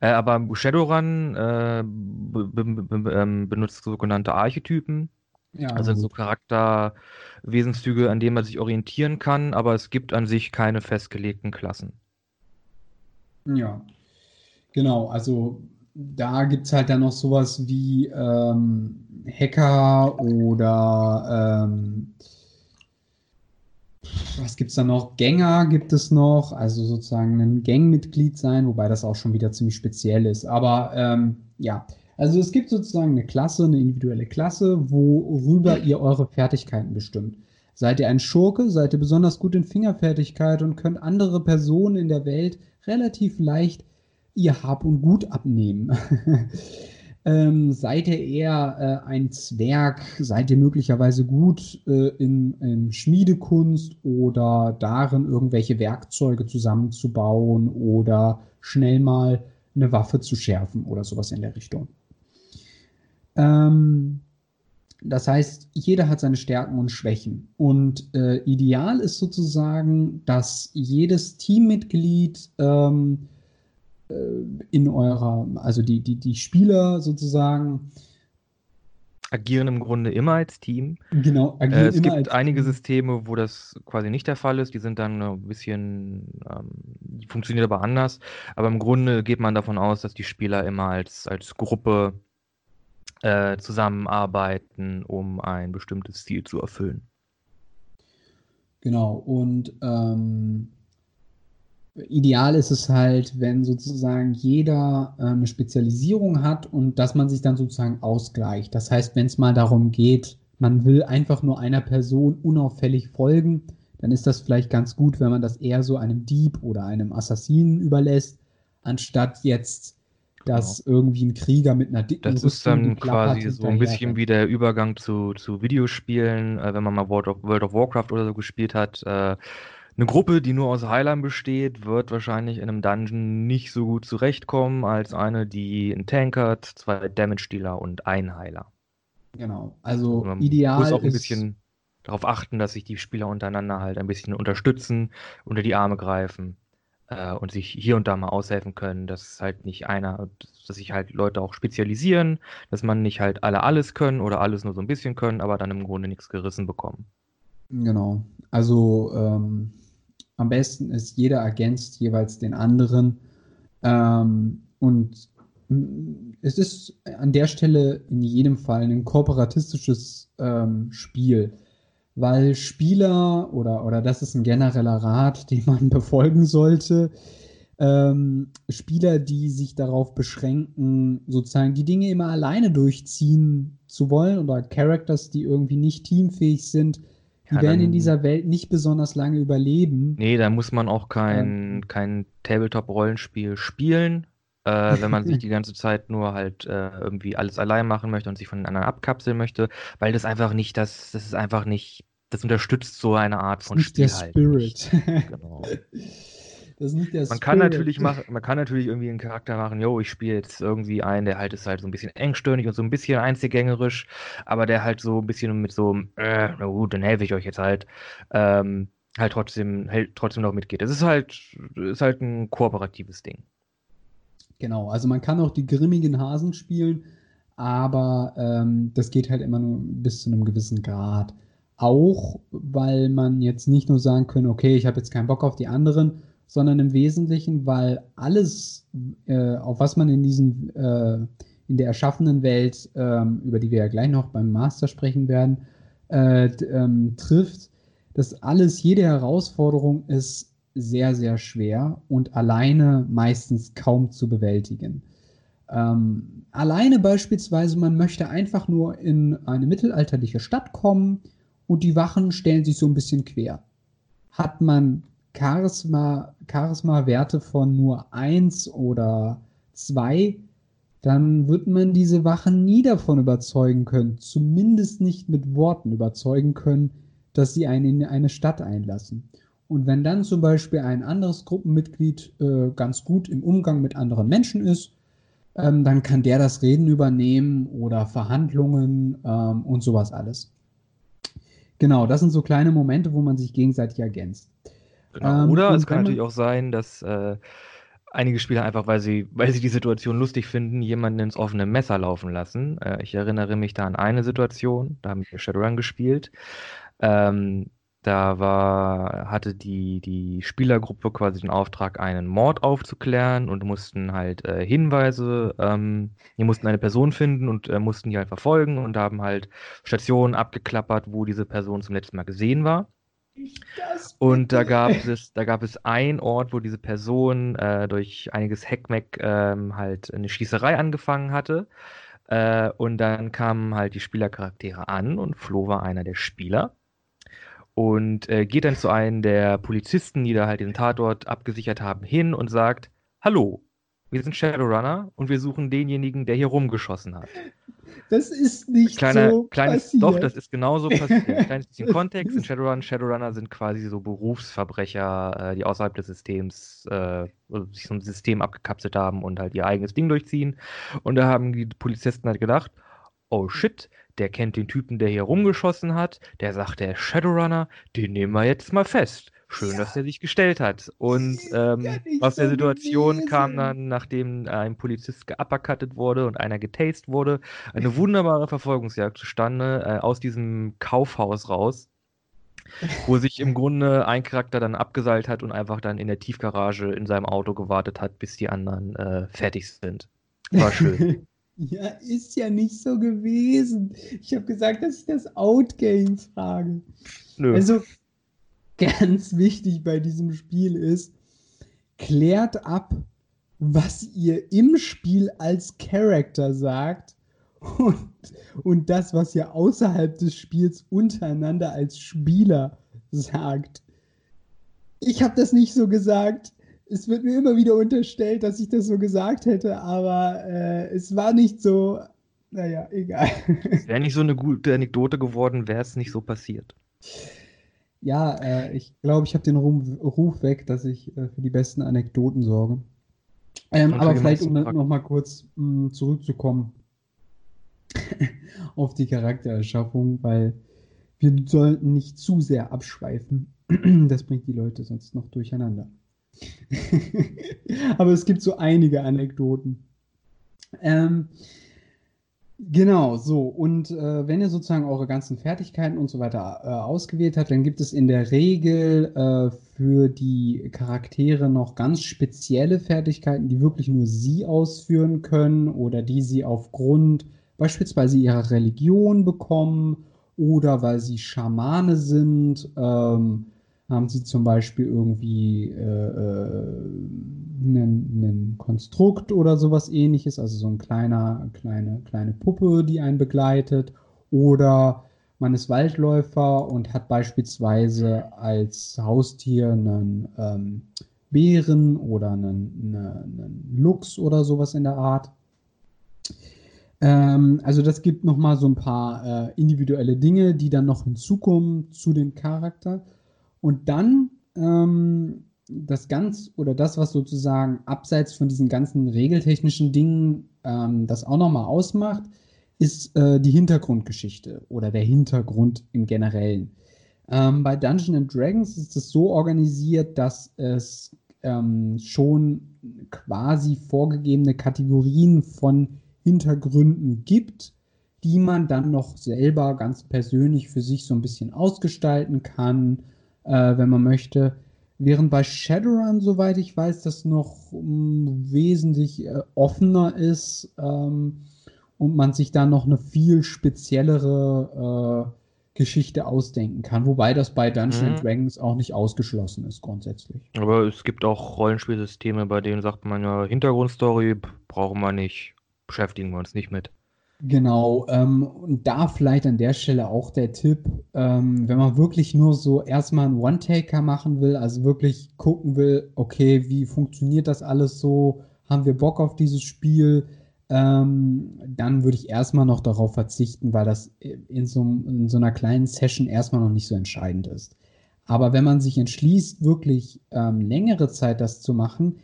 Speaker 3: Äh, aber Shadowrun äh, ähm, benutzt sogenannte Archetypen,
Speaker 1: Ja,
Speaker 3: also so
Speaker 1: gut.
Speaker 3: Charakterwesenszüge, an denen man sich orientieren kann, aber es gibt an sich keine festgelegten Klassen.
Speaker 1: Ja, genau. Also da gibt es halt dann noch sowas wie ähm, Hacker oder ähm, was gibt es da noch? Gänger gibt es noch, also sozusagen ein Gangmitglied sein, wobei das auch schon wieder ziemlich speziell ist. Aber ähm, ja, also es gibt sozusagen eine Klasse, eine individuelle Klasse, worüber ihr eure Fertigkeiten bestimmt. Seid ihr ein Schurke, seid ihr besonders gut in Fingerfertigkeit und könnt andere Personen in der Welt relativ leicht ihr Hab und Gut abnehmen. [laughs] ähm, seid ihr eher äh, ein Zwerg, seid ihr möglicherweise gut äh, in, in Schmiedekunst oder darin, irgendwelche Werkzeuge zusammenzubauen oder schnell mal eine Waffe zu schärfen oder sowas in der Richtung. Ähm, das heißt, jeder hat seine Stärken und Schwächen. Und äh, ideal ist sozusagen, dass jedes Teammitglied ähm, äh, in eurer, also die, die, die Spieler sozusagen
Speaker 3: agieren im Grunde immer als Team.
Speaker 1: Genau,
Speaker 3: äh, agieren äh, es immer gibt einige Team. Systeme, wo das quasi nicht der Fall ist. Die sind dann ein bisschen, ähm, die funktionieren aber anders. Aber im Grunde geht man davon aus, dass die Spieler immer als, als Gruppe äh, zusammenarbeiten, um ein bestimmtes Ziel zu erfüllen.
Speaker 1: Genau, und ähm, ideal ist es halt, wenn sozusagen jeder äh, eine Spezialisierung hat und dass man sich dann sozusagen ausgleicht. Das heißt, wenn es mal darum geht, man will einfach nur einer Person unauffällig folgen, dann ist das vielleicht ganz gut, wenn man das eher so einem Dieb oder einem Assassinen überlässt, anstatt jetzt dass genau. irgendwie ein Krieger mit einer
Speaker 3: dicken Das ist dann quasi so ein bisschen wie der Übergang zu, zu Videospielen, äh, wenn man mal World of, World of Warcraft oder so gespielt hat. Äh, eine Gruppe, die nur aus Heilern besteht, wird wahrscheinlich in einem Dungeon nicht so gut zurechtkommen als eine, die einen Tank hat, zwei Damage-Dealer und ein Heiler.
Speaker 1: Genau, also, also man ideal muss
Speaker 3: auch ein bisschen darauf achten, dass sich die Spieler untereinander halt ein bisschen unterstützen, unter die Arme greifen äh, und sich hier und da mal aushelfen können, dass halt nicht einer, dass sich halt Leute auch spezialisieren, dass man nicht halt alle alles können oder alles nur so ein bisschen können, aber dann im Grunde nichts gerissen bekommen.
Speaker 1: Genau, also ähm, am besten ist, jeder ergänzt jeweils den anderen. Ähm, und es ist an der Stelle in jedem Fall ein kooperatistisches ähm, Spiel, weil Spieler oder, oder das ist ein genereller Rat, [laughs] den man befolgen sollte. Ähm, Spieler, die sich darauf beschränken, sozusagen die Dinge immer alleine durchziehen zu wollen oder Characters, die irgendwie nicht teamfähig sind, die ja, werden in dieser Welt nicht besonders lange überleben.
Speaker 3: Nee, da muss man auch kein, ähm, kein Tabletop-Rollenspiel spielen, äh, wenn man [laughs] sich die ganze Zeit nur halt äh, irgendwie alles allein machen möchte und sich von den anderen abkapseln möchte, weil das einfach nicht, das, das ist einfach nicht, das unterstützt so eine Art von
Speaker 1: Spiel der halt Spirit. Nicht. Genau. [laughs]
Speaker 3: Das ist nicht der man kann natürlich machen, man kann natürlich irgendwie einen Charakter machen, yo, ich spiele jetzt irgendwie einen, der halt ist halt so ein bisschen engstirnig und so ein bisschen einzelgängerisch, aber der halt so ein bisschen mit so, äh, na gut, dann helfe ich euch jetzt halt, ähm, halt trotzdem, halt trotzdem noch mitgeht. Das ist halt, ist halt ein kooperatives Ding.
Speaker 1: Genau, also man kann auch die grimmigen Hasen spielen, aber ähm, das geht halt immer nur bis zu einem gewissen Grad. Auch weil man jetzt nicht nur sagen kann, okay, ich habe jetzt keinen Bock auf die anderen, sondern im Wesentlichen, weil alles, äh, auf was man in diesem, äh, in der erschaffenen Welt, ähm, über die wir ja gleich noch beim Master sprechen werden, äh, ähm, trifft, dass alles, jede Herausforderung ist sehr, sehr schwer und alleine meistens kaum zu bewältigen. Ähm, alleine beispielsweise, man möchte einfach nur in eine mittelalterliche Stadt kommen und die Wachen stellen sich so ein bisschen quer. Hat man Charisma, Charisma-Werte von nur 1 oder 2, dann wird man diese Wachen nie davon überzeugen können, zumindest nicht mit Worten überzeugen können, dass sie einen in eine Stadt einlassen. Und wenn dann zum Beispiel ein anderes Gruppenmitglied äh, ganz gut im Umgang mit anderen Menschen ist, ähm, dann kann der das Reden übernehmen oder Verhandlungen ähm, und sowas alles. Genau, das sind so kleine Momente, wo man sich gegenseitig ergänzt.
Speaker 3: Genau. Ähm, Oder es kann natürlich auch sein, dass äh, einige Spieler einfach, weil sie, weil sie die Situation lustig finden, jemanden ins offene Messer laufen lassen. Äh, ich erinnere mich da an eine Situation, da haben wir Shadowrun gespielt. Ähm, da war, hatte die, die Spielergruppe quasi den Auftrag, einen Mord aufzuklären und mussten halt äh, Hinweise, ähm, die mussten eine Person finden und äh, mussten die halt verfolgen und haben halt Stationen abgeklappert, wo diese Person zum letzten Mal gesehen war. Und da gab es, da gab es einen Ort, wo diese Person äh, durch einiges Heckmeck ähm, halt eine Schießerei angefangen hatte. Äh, und dann kamen halt die Spielercharaktere an und Flo war einer der Spieler. Und äh, geht dann zu einem der Polizisten, die da halt den Tatort abgesichert haben, hin und sagt: Hallo, wir sind Shadowrunner und wir suchen denjenigen, der hier rumgeschossen hat.
Speaker 1: Das ist nicht
Speaker 3: Kleiner,
Speaker 1: so
Speaker 3: kleines, passiert. Doch, das ist genauso passiert. Ein [laughs] kleines bisschen Kontext. In Shadowrun, Shadowrunner sind quasi so Berufsverbrecher, äh, die außerhalb des Systems äh, sich so ein System abgekapselt haben und halt ihr eigenes Ding durchziehen. Und da haben die Polizisten halt gedacht, oh shit, der kennt den Typen, der hier rumgeschossen hat, der sagt, der ist Shadowrunner, den nehmen wir jetzt mal fest. Schön, ja. dass er sich gestellt hat. Und ähm, aus der Situation kam dann, nachdem ein Polizist geuppercuttet wurde und einer getastet wurde, eine wunderbare Verfolgungsjagd zustande äh, aus diesem Kaufhaus raus, wo sich im Grunde ein Charakter dann abgeseilt hat und einfach dann in der Tiefgarage in seinem Auto gewartet hat, bis die anderen äh, fertig sind. War schön. [laughs]
Speaker 1: ja, ist ja nicht so gewesen. Ich habe gesagt, dass ich das Outgame frage. Nö. Also, ganz wichtig bei diesem Spiel ist, klärt ab, was ihr im Spiel als Character sagt und, und das, was ihr außerhalb des Spiels untereinander als Spieler sagt. Ich habe das nicht so gesagt. Es wird mir immer wieder unterstellt, dass ich das so gesagt hätte, aber äh, es war nicht so. Naja, egal.
Speaker 3: Wäre nicht so eine gute Anekdote geworden, wäre es nicht so passiert.
Speaker 1: Ja, äh, ich glaube, ich habe den Ruf weg, dass ich äh, für die besten Anekdoten sorge. Ähm, aber vielleicht, um nochmal kurz mh, mm, zurückzukommen [laughs] auf die Charaktererschaffung, weil wir sollten nicht zu sehr abschweifen. [clears throat] das bringt die Leute sonst noch durcheinander. [laughs] aber es gibt so einige Anekdoten. Ähm, Genau, so. Und äh, wenn ihr sozusagen eure ganzen Fertigkeiten und so weiter äh, ausgewählt habt, dann gibt es in der Regel äh, für die Charaktere noch ganz spezielle Fertigkeiten, die wirklich nur sie ausführen können oder die sie aufgrund beispielsweise ihrer Religion bekommen oder weil sie Schamane sind. Ähm, haben sie zum Beispiel irgendwie äh, äh, einen, Konstrukt oder sowas ähnliches, also so ein kleiner, kleine, kleine Puppe, die einen begleitet. Oder man ist Waldläufer und hat beispielsweise als Haustier einen ähm, Bären oder einen, eine, einen Luchs oder sowas in der Art. Ähm, also das gibt nochmal so ein paar äh, individuelle Dinge, die dann noch hinzukommen zu dem Charakter. Und dann ähm, das ganz oder das, was sozusagen abseits von diesen ganzen regeltechnischen Dingen ähm, das auch nochmal ausmacht, ist äh, die Hintergrundgeschichte oder der Hintergrund im Generellen. Ähm, bei Dungeons Dragons ist es so organisiert, dass es ähm, schon quasi vorgegebene Kategorien von Hintergründen gibt, die man dann noch selber ganz persönlich für sich so ein bisschen ausgestalten kann äh, wenn man möchte. Während bei Shadowrun, soweit ich weiß, das noch um, mm, wesentlich äh, offener ist ähm, und man sich da noch eine viel speziellere äh, Geschichte ausdenken kann. Wobei das bei Dungeons mhm. Dragons auch nicht ausgeschlossen ist, grundsätzlich.
Speaker 3: Aber es gibt auch Rollenspielsysteme, bei denen sagt man ja, Hintergrundstory brauchen wir nicht, beschäftigen wir uns nicht mit.
Speaker 1: Genau, ähm, und da vielleicht an der Stelle auch der Tipp, ähm, wenn man wirklich nur so erstmal einen One-Taker machen will, also wirklich gucken will, okay, wie funktioniert das alles so, haben wir Bock auf dieses Spiel, ähm, dann würde ich erstmal noch darauf verzichten, weil das in so, in so einer kleinen Session erstmal noch nicht so entscheidend ist. Aber wenn man sich entschließt, wirklich ähm, längere Zeit das zu machen,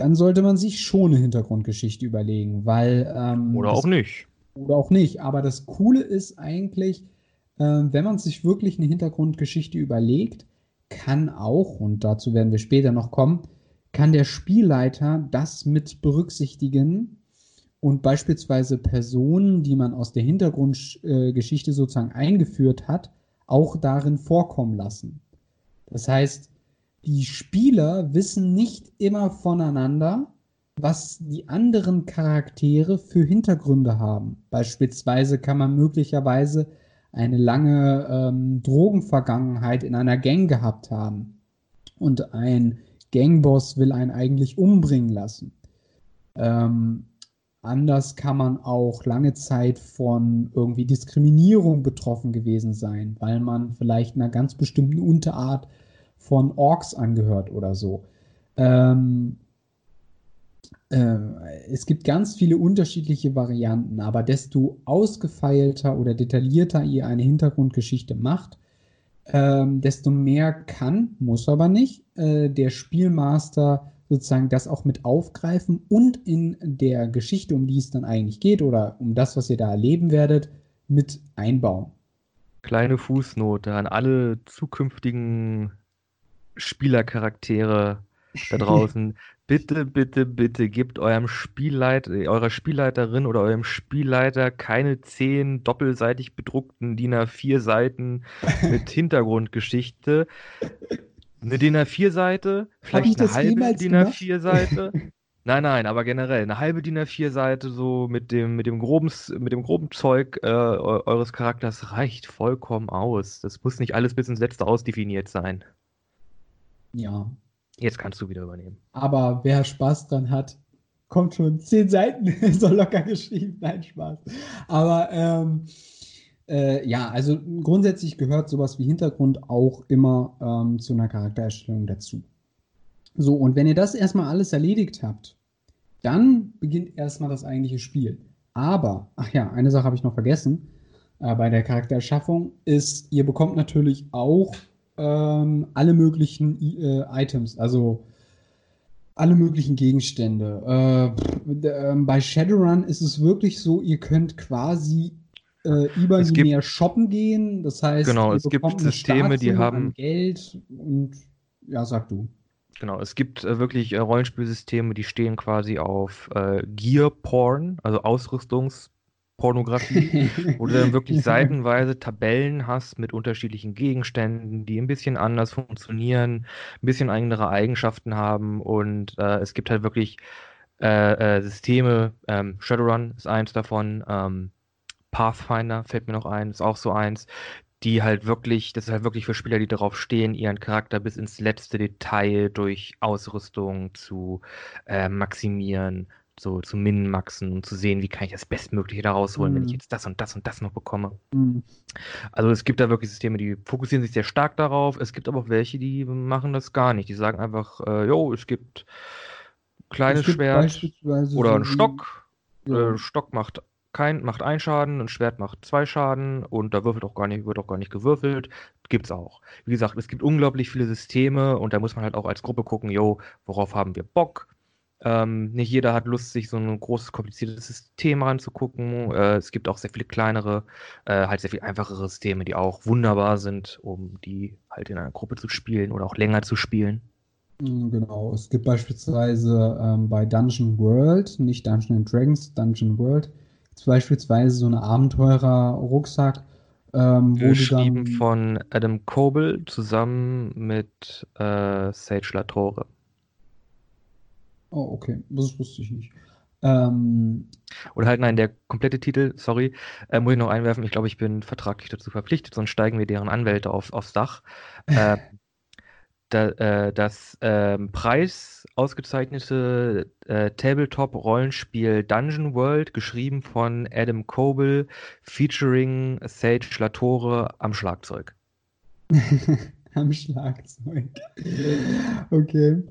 Speaker 1: dann sollte man sich schon eine Hintergrundgeschichte überlegen, weil. Ähm,
Speaker 3: oder auch nicht.
Speaker 1: Oder auch nicht. Aber das Coole ist eigentlich, äh, wenn man sich wirklich eine Hintergrundgeschichte überlegt, kann auch, und dazu werden wir später noch kommen, kann der Spielleiter das mit berücksichtigen und beispielsweise Personen, die man aus der Hintergrundgeschichte sozusagen eingeführt hat, auch darin vorkommen lassen. Das heißt, die Spieler wissen nicht immer voneinander, was die anderen Charaktere für Hintergründe haben. Beispielsweise kann man möglicherweise eine lange ähm, Drogenvergangenheit in einer Gang gehabt haben und ein Gangboss will einen eigentlich umbringen lassen. Ähm, anders kann man auch lange Zeit von irgendwie Diskriminierung betroffen gewesen sein, weil man vielleicht einer ganz bestimmten Unterart von Orks angehört oder so. Ähm, äh, es gibt ganz viele unterschiedliche Varianten, aber desto ausgefeilter oder detaillierter ihr eine Hintergrundgeschichte macht, ähm, desto mehr kann, muss aber nicht, äh, der Spielmaster sozusagen das auch mit aufgreifen und in der Geschichte, um die es dann eigentlich geht oder um das, was ihr da erleben werdet, mit einbauen.
Speaker 3: Kleine Fußnote an alle zukünftigen Spielercharaktere da draußen. [laughs] bitte, bitte, bitte gebt eurem Spielleiter, eurer Spielleiterin oder eurem Spielleiter keine zehn doppelseitig bedruckten DIN A4 Seiten [laughs] mit Hintergrundgeschichte. Eine DIN A4-Seite, vielleicht eine halbe DIN A4-Seite. [laughs] Nein, nein, aber generell eine halbe DIN A4-Seite so mit dem, mit dem groben, mit dem groben Zeug äh, eures Charakters reicht vollkommen aus. Das muss nicht alles bis ins Letzte ausdefiniert sein.
Speaker 1: Ja.
Speaker 3: Jetzt kannst du wieder übernehmen.
Speaker 1: Aber wer Spaß dran hat, kommt schon zehn Seiten, [laughs] so locker geschrieben. Nein, Spaß. Aber ähm, äh, ja, also grundsätzlich gehört sowas wie Hintergrund auch immer ähm, zu einer Charaktererstellung dazu. So, und wenn ihr das erstmal alles erledigt habt, dann beginnt erstmal das eigentliche Spiel. Aber, ach ja, eine Sache habe ich noch vergessen äh, bei der Charaktererschaffung, ist, ihr bekommt natürlich auch ähm, alle möglichen äh, Items, also alle möglichen Gegenstände. Äh, äh, bei Shadowrun ist es wirklich so, ihr könnt quasi äh, über je mehr shoppen gehen. Das heißt,
Speaker 3: genau, es gibt Systeme, die haben
Speaker 1: Geld und ja, sag du.
Speaker 3: Genau, es gibt äh, wirklich äh, Rollenspielsysteme, die stehen quasi auf äh, Gear Porn, also Ausrüstungspornografie, wo du dann wirklich seitenweise Tabellen hast mit unterschiedlichen Gegenständen, die ein bisschen anders funktionieren, ein bisschen andere Eigenschaften haben und äh, es gibt halt wirklich äh, äh, Systeme, ähm, Shadowrun ist eins davon, ähm, Pathfinder fällt mir noch ein, ist auch so eins, die halt wirklich, das ist halt wirklich für Spieler, die darauf stehen, ihren Charakter bis ins letzte Detail durch Ausrüstung zu äh, maximieren, so zu min-maxen und zu sehen, wie kann ich das Bestmögliche da rausholen, mhm. wenn ich mhm. jetzt das und das und das noch bekomme. Mhm. Also es gibt da wirklich Systeme, die fokussieren sich sehr stark darauf. Es gibt aber auch welche, die machen das gar nicht. Die sagen einfach, äh, jo, es gibt kleines es gibt Schwert oder so ein Stock. Ja. Äh, Stock macht kein, macht ein Schaden, ein Schwert macht zwei Schaden und da würfelt auch gar nicht, wird auch gar nicht gewürfelt. Gibt's auch. Wie gesagt, es gibt unglaublich viele Systeme und da muss man halt auch als Gruppe gucken, jo, worauf haben wir Bock? Ähm, nicht jeder hat Lust, sich so ein großes, kompliziertes System ranzugucken. Äh, es gibt auch sehr viele kleinere, äh, halt sehr viel einfachere Systeme, die auch wunderbar sind, um die halt in einer Gruppe zu spielen oder auch länger zu spielen.
Speaker 1: Mm, genau, es gibt beispielsweise ähm, bei Dungeon World, nicht Dungeon Dragons, Dungeon World, beispielsweise so eine Abenteurer-Rucksack.
Speaker 3: Ähm, Geschrieben von Adam Coble zusammen mit äh, Sage Latore.
Speaker 1: Oh, okay. Das wusste ich nicht. Ähm,
Speaker 3: Oder halt, nein, der komplette Titel, sorry, äh, muss ich noch einwerfen. Ich glaube, ich bin vertraglich dazu verpflichtet, sonst steigen wir deren Anwälte auf, aufs Dach. [laughs] Äh, da, äh, das ähm, Preis ausgezeichnete äh, Tabletop-Rollenspiel Dungeon World, geschrieben von Adam Coble, featuring Sage Latore am Schlagzeug. [laughs]
Speaker 1: am Schlagzeug. okay.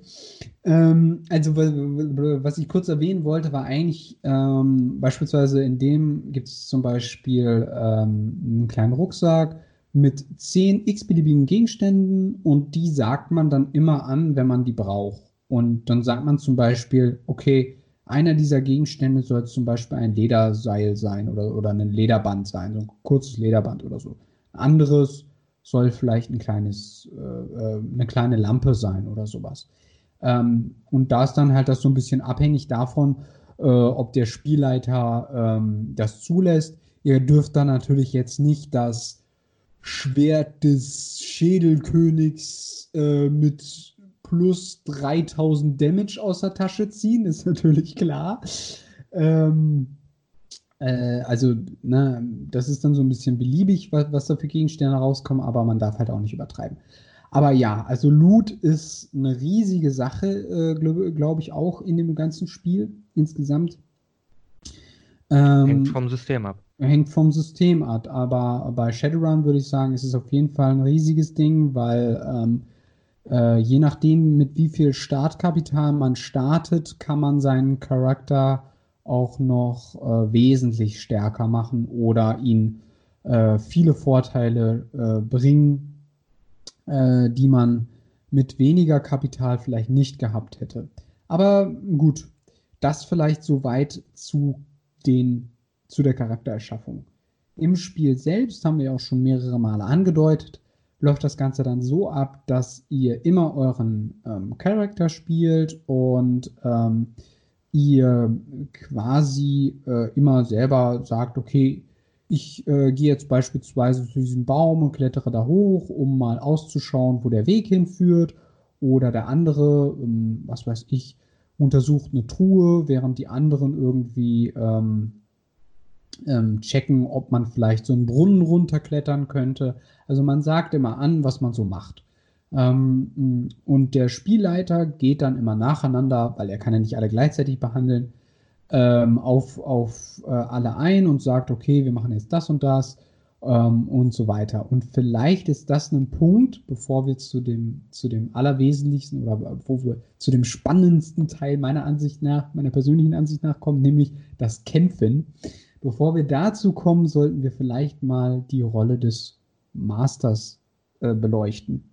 Speaker 1: Ähm, also, was ich kurz erwähnen wollte, war eigentlich ähm, beispielsweise in dem gibt es zum Beispiel ähm, einen kleinen Rucksack mit zehn x-beliebigen Gegenständen und die sagt man dann immer an, wenn man die braucht. Und dann sagt man zum Beispiel, okay, einer dieser Gegenstände soll zum Beispiel ein Lederseil sein oder, oder ein Lederband sein, so ein kurzes Lederband oder so. Anderes soll vielleicht ein kleines, äh, äh, eine kleine Lampe sein oder sowas. Ähm, und da ist dann halt das so ein bisschen abhängig davon, äh, ob der Spielleiter ähm, das zulässt. Ihr dürft dann natürlich jetzt nicht das Schwert des Schädelkönigs äh, mit plus 3000 Damage aus der Tasche ziehen, ist [laughs] natürlich klar. Ähm, äh, also, ne, das ist dann so ein bisschen beliebig, was, was da für Gegenstände rauskommen, aber man darf halt auch nicht übertreiben. Aber ja, also Loot ist eine riesige Sache, äh, glaube glaub ich, auch in dem ganzen Spiel insgesamt.
Speaker 3: Ähm, Hängt vom System ab
Speaker 1: hängt vom System ab. Aber bei Shadowrun würde ich sagen, ist es auf jeden Fall ein riesiges Ding, weil ähm, äh, je nachdem, mit wie viel Startkapital man startet, kann man seinen Charakter auch noch äh, wesentlich stärker machen oder ihn äh, viele Vorteile äh, bringen, äh, die man mit weniger Kapital vielleicht nicht gehabt hätte. Aber gut, das vielleicht soweit zu den zu der Charaktererschaffung. Im Spiel selbst haben wir auch schon mehrere Male angedeutet, läuft das Ganze dann so ab, dass ihr immer euren ähm, Charakter spielt und ähm, ihr quasi äh, immer selber sagt, okay, ich äh, gehe jetzt beispielsweise zu diesem Baum und klettere da hoch, um mal auszuschauen, wo der Weg hinführt. Oder der andere, ähm, was weiß ich, untersucht eine Truhe, während die anderen irgendwie ähm, ähm, checken, ob man vielleicht so einen Brunnen runterklettern könnte. Also man sagt immer an, was man so macht. Ähm, und der Spielleiter geht dann immer nacheinander, weil er kann ja nicht alle gleichzeitig behandeln, ähm, auf, auf äh, alle ein und sagt, okay, wir machen jetzt das und das ähm, und so weiter. Und vielleicht ist das ein Punkt, bevor wir zu dem, zu dem allerwesentlichsten oder wo wir zu dem spannendsten Teil meiner Ansicht nach, meiner persönlichen Ansicht nach kommen, nämlich das Kämpfen. Bevor wir dazu kommen, sollten wir vielleicht mal die Rolle des Masters äh, beleuchten.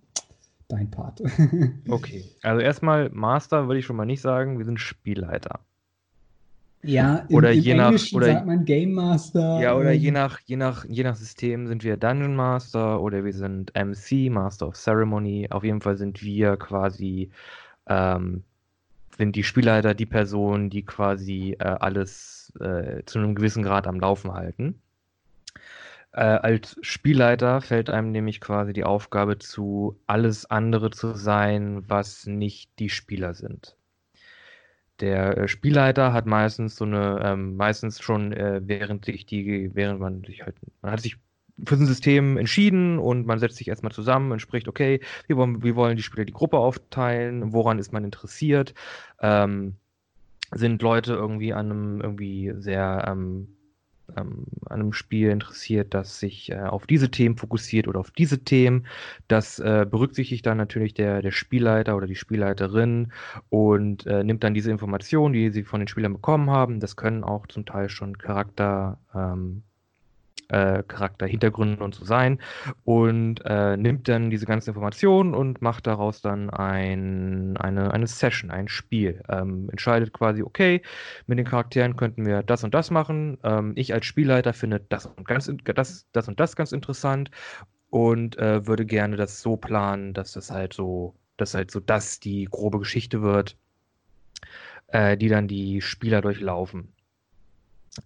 Speaker 1: Dein Part. [laughs]
Speaker 3: okay, also erstmal Master würde ich schon mal nicht sagen, wir sind Spielleiter.
Speaker 1: Ja,
Speaker 3: im, oder im je
Speaker 1: Englischen
Speaker 3: nach oder
Speaker 1: sagt man Game Master.
Speaker 3: Ja, oder je nach je nach je nach System sind wir Dungeon Master oder wir sind MC Master of Ceremony. Auf jeden Fall sind wir quasi ähm, sind die Spielleiter die Person, die quasi äh, alles äh, zu einem gewissen Grad am Laufen halten. Äh, als Spielleiter fällt einem nämlich quasi die Aufgabe zu, alles andere zu sein, was nicht die Spieler sind. Der äh, Spielleiter hat meistens so eine, ähm, meistens schon, äh, während sich die, während man sich halt, man hat sich für ein System entschieden und man setzt sich erstmal zusammen und spricht, okay, wie wollen, wie wollen die Spieler die Gruppe aufteilen, woran ist man interessiert, ähm, sind Leute irgendwie an einem irgendwie sehr ähm, ähm, an einem Spiel interessiert, das sich äh, auf diese Themen fokussiert oder auf diese Themen. Das äh, berücksichtigt dann natürlich der, der Spielleiter oder die Spielleiterin und äh, nimmt dann diese Informationen, die sie von den Spielern bekommen haben. Das können auch zum Teil schon Charakter. Ähm, äh, Charakterhintergründen und so sein und äh, nimmt dann diese ganzen Informationen und macht daraus dann ein, eine, eine Session, ein Spiel. Ähm, entscheidet quasi, okay, mit den Charakteren könnten wir das und das machen. Ähm, ich als Spielleiter finde das und, ganz, das, das und das ganz interessant und äh, würde gerne das so planen, dass das halt so, dass halt so das die grobe Geschichte wird, äh, die dann die Spieler durchlaufen.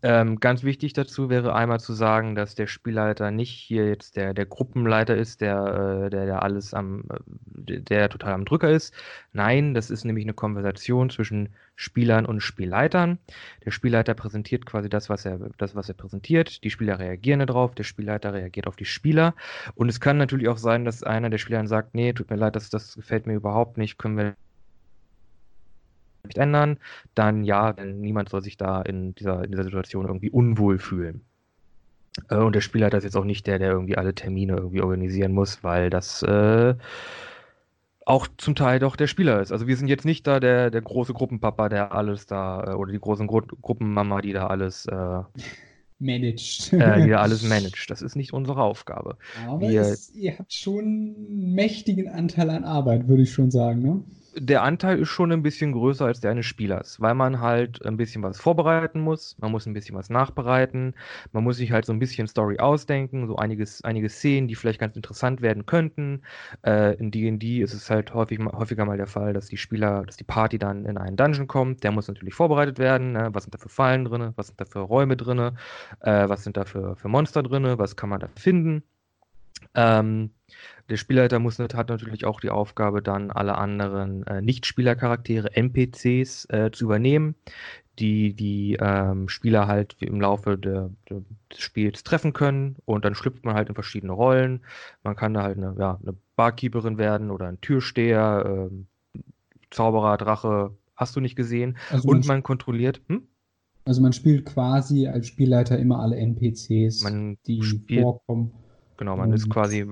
Speaker 3: Ähm, ganz wichtig dazu wäre einmal zu sagen, dass der Spielleiter nicht hier jetzt der, der Gruppenleiter ist, der, äh, der, der alles am, äh, der total am Drücker ist. Nein, das ist nämlich eine Konversation zwischen Spielern und Spielleitern. Der Spielleiter präsentiert quasi das, was er, das, was er präsentiert. Die Spieler reagieren darauf, der Spielleiter reagiert auf die Spieler. Und es kann natürlich auch sein, dass einer der Spieler sagt, nee, tut mir leid, das, das gefällt mir überhaupt nicht, können wir nicht ändern, dann ja, denn niemand soll sich da in dieser, in dieser Situation irgendwie unwohl fühlen. Äh, und der Spielleiter ist jetzt auch nicht der, der irgendwie alle Termine irgendwie organisieren muss, weil das äh, auch zum Teil doch der Spieler ist. Also wir sind jetzt nicht da der, der große Gruppenpapa, der alles da, äh, oder die große Gru Gruppenmama, die da alles äh,
Speaker 1: managt.
Speaker 3: äh, die da alles [laughs] managt. Das ist nicht unsere Aufgabe.
Speaker 1: Aber wir, es, ihr habt schon einen mächtigen Anteil an Arbeit, würde ich schon sagen, ne?
Speaker 3: Der Anteil ist schon ein bisschen größer als der eines Spielers, weil man halt ein bisschen was vorbereiten muss, man muss ein bisschen was nachbereiten, man muss sich halt so ein bisschen Story ausdenken, so einiges, einige Szenen, die vielleicht ganz interessant werden könnten. Äh, in D&D ist es halt häufig, häufiger mal der Fall, dass die Spieler, dass die Party dann in einen Dungeon kommt, der muss natürlich vorbereitet werden, ne? was sind da für Fallen drin, was sind da für Räume drin, äh, was sind da für, für Monster drin, was kann man da finden. Ähm, der Spielleiter muss, hat natürlich auch die Aufgabe, dann alle anderen äh, Nicht-Spielercharaktere, NPCs, äh, zu übernehmen, die die ähm, Spieler halt im Laufe der, der, des Spiels treffen können. Und dann schlüpft man halt in verschiedene Rollen. Man kann da halt eine, ja, eine Barkeeperin werden oder ein Türsteher, äh, Zauberer, Drache, hast du nicht gesehen. Also man Und man kontrolliert. Hm?
Speaker 1: Also man spielt quasi als Spielleiter immer alle NPCs,
Speaker 3: man
Speaker 1: die spielt, vorkommen.
Speaker 3: Genau, man ist quasi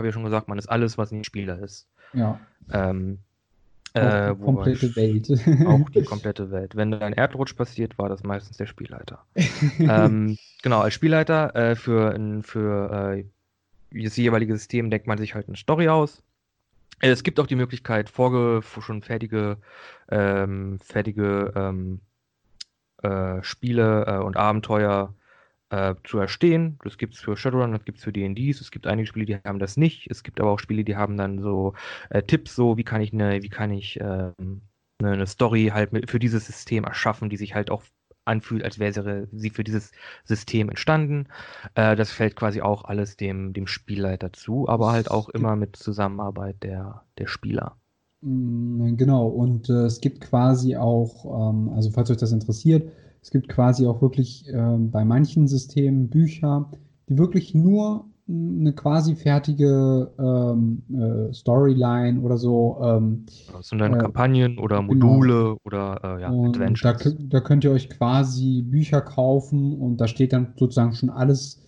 Speaker 3: habe ja schon gesagt, man ist alles, was nicht Spieler ist.
Speaker 1: Ja.
Speaker 3: Ähm,
Speaker 1: äh, die komplette Welt.
Speaker 3: auch die komplette Welt. Wenn ein Erdrutsch passiert, war das meistens der Spielleiter. [laughs] ähm, genau, als Spielleiter äh, für, für äh, das jeweilige System denkt man sich halt eine Story aus. Es gibt auch die Möglichkeit, vorge schon fertige, ähm, fertige ähm, äh, Spiele äh, und Abenteuer äh, zu erstehen. Das gibt es für Shadowrun, das gibt es für D&Ds. Es gibt einige Spiele, die haben das nicht. Es gibt aber auch Spiele, die haben dann so äh, Tipps, so wie kann ich eine, wie kann ich äh, eine Story halt mit, für dieses System erschaffen, die sich halt auch anfühlt, als wäre sie für dieses System entstanden. Äh, das fällt quasi auch alles dem, dem Spielleiter zu, aber halt auch immer mit Zusammenarbeit der, der Spieler.
Speaker 1: Mm, genau, und äh, es gibt quasi auch, ähm, also falls euch das interessiert, es gibt quasi auch wirklich äh, bei manchen Systemen Bücher, die wirklich nur eine quasi fertige ähm, äh, Storyline oder so. Ähm,
Speaker 3: das sind dann äh, Kampagnen oder genau. Module genau. oder äh, ja,
Speaker 1: Adventures. Da, da, könnt ihr euch quasi Bücher kaufen und da steht dann sozusagen schon alles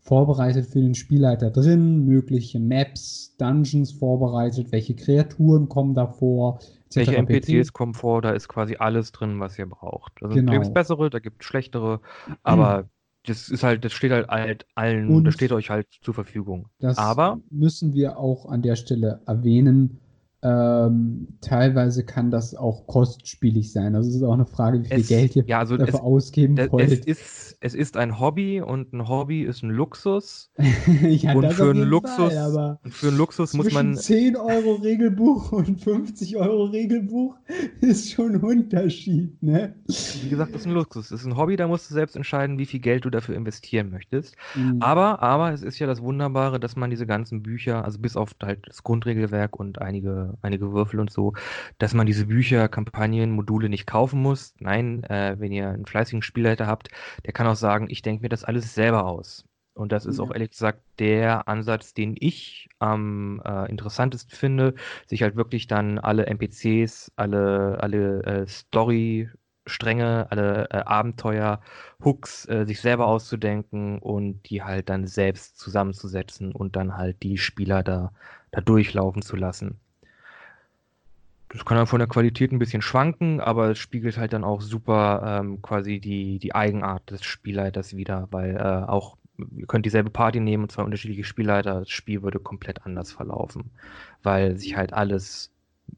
Speaker 1: vorbereitet für den Spielleiter drin, mögliche Maps, Dungeons vorbereitet, welche Kreaturen kommen davor,
Speaker 3: welche NPCs kommen vor, da ist quasi alles drin, was ihr braucht. Da sind genau. bessere, da gibt es schlechtere, aber mhm. das ist halt, das steht halt allen, Und das steht euch halt zur Verfügung.
Speaker 1: Das aber müssen wir auch an der Stelle erwähnen. Ähm, teilweise kann das auch kostspielig sein. Also es ist auch eine Frage, wie viel es, Geld ihr
Speaker 3: ja, also dafür es, ausgeben wollt. Es ist, es ist ein Hobby und ein Hobby ist ein Luxus. [laughs] ja, und für einen Luxus, Fall, für einen Luxus muss man
Speaker 1: 10 Euro Regelbuch [laughs] und 50 Euro Regelbuch ist schon ein Unterschied, ne?
Speaker 3: Wie gesagt, das ist ein Luxus. Das ist ein Hobby, da musst du selbst entscheiden, wie viel Geld du dafür investieren möchtest. Mhm. Aber, aber es ist ja das Wunderbare, dass man diese ganzen Bücher, also bis auf halt das Grundregelwerk und einige einige Würfel und so, dass man diese Bücher, Kampagnen, Module nicht kaufen muss. Nein, äh, wenn ihr einen fleißigen Spielleiter habt, der kann auch sagen, ich denke mir das alles selber aus. Und das ist ja. auch ehrlich gesagt der Ansatz, den ich am äh, interessantesten finde, sich halt wirklich dann alle NPCs, alle, alle äh, Story Stränge, alle äh, Abenteuer, Hooks äh, sich selber auszudenken und die halt dann selbst zusammenzusetzen und dann halt die Spieler da, da durchlaufen zu lassen. Das kann dann von der Qualität ein bisschen schwanken, aber es spiegelt halt dann auch super ähm, quasi die, die Eigenart des Spielleiters wieder, weil äh, auch ihr könnt dieselbe Party nehmen und zwei unterschiedliche Spielleiter, das Spiel würde komplett anders verlaufen, weil sich halt alles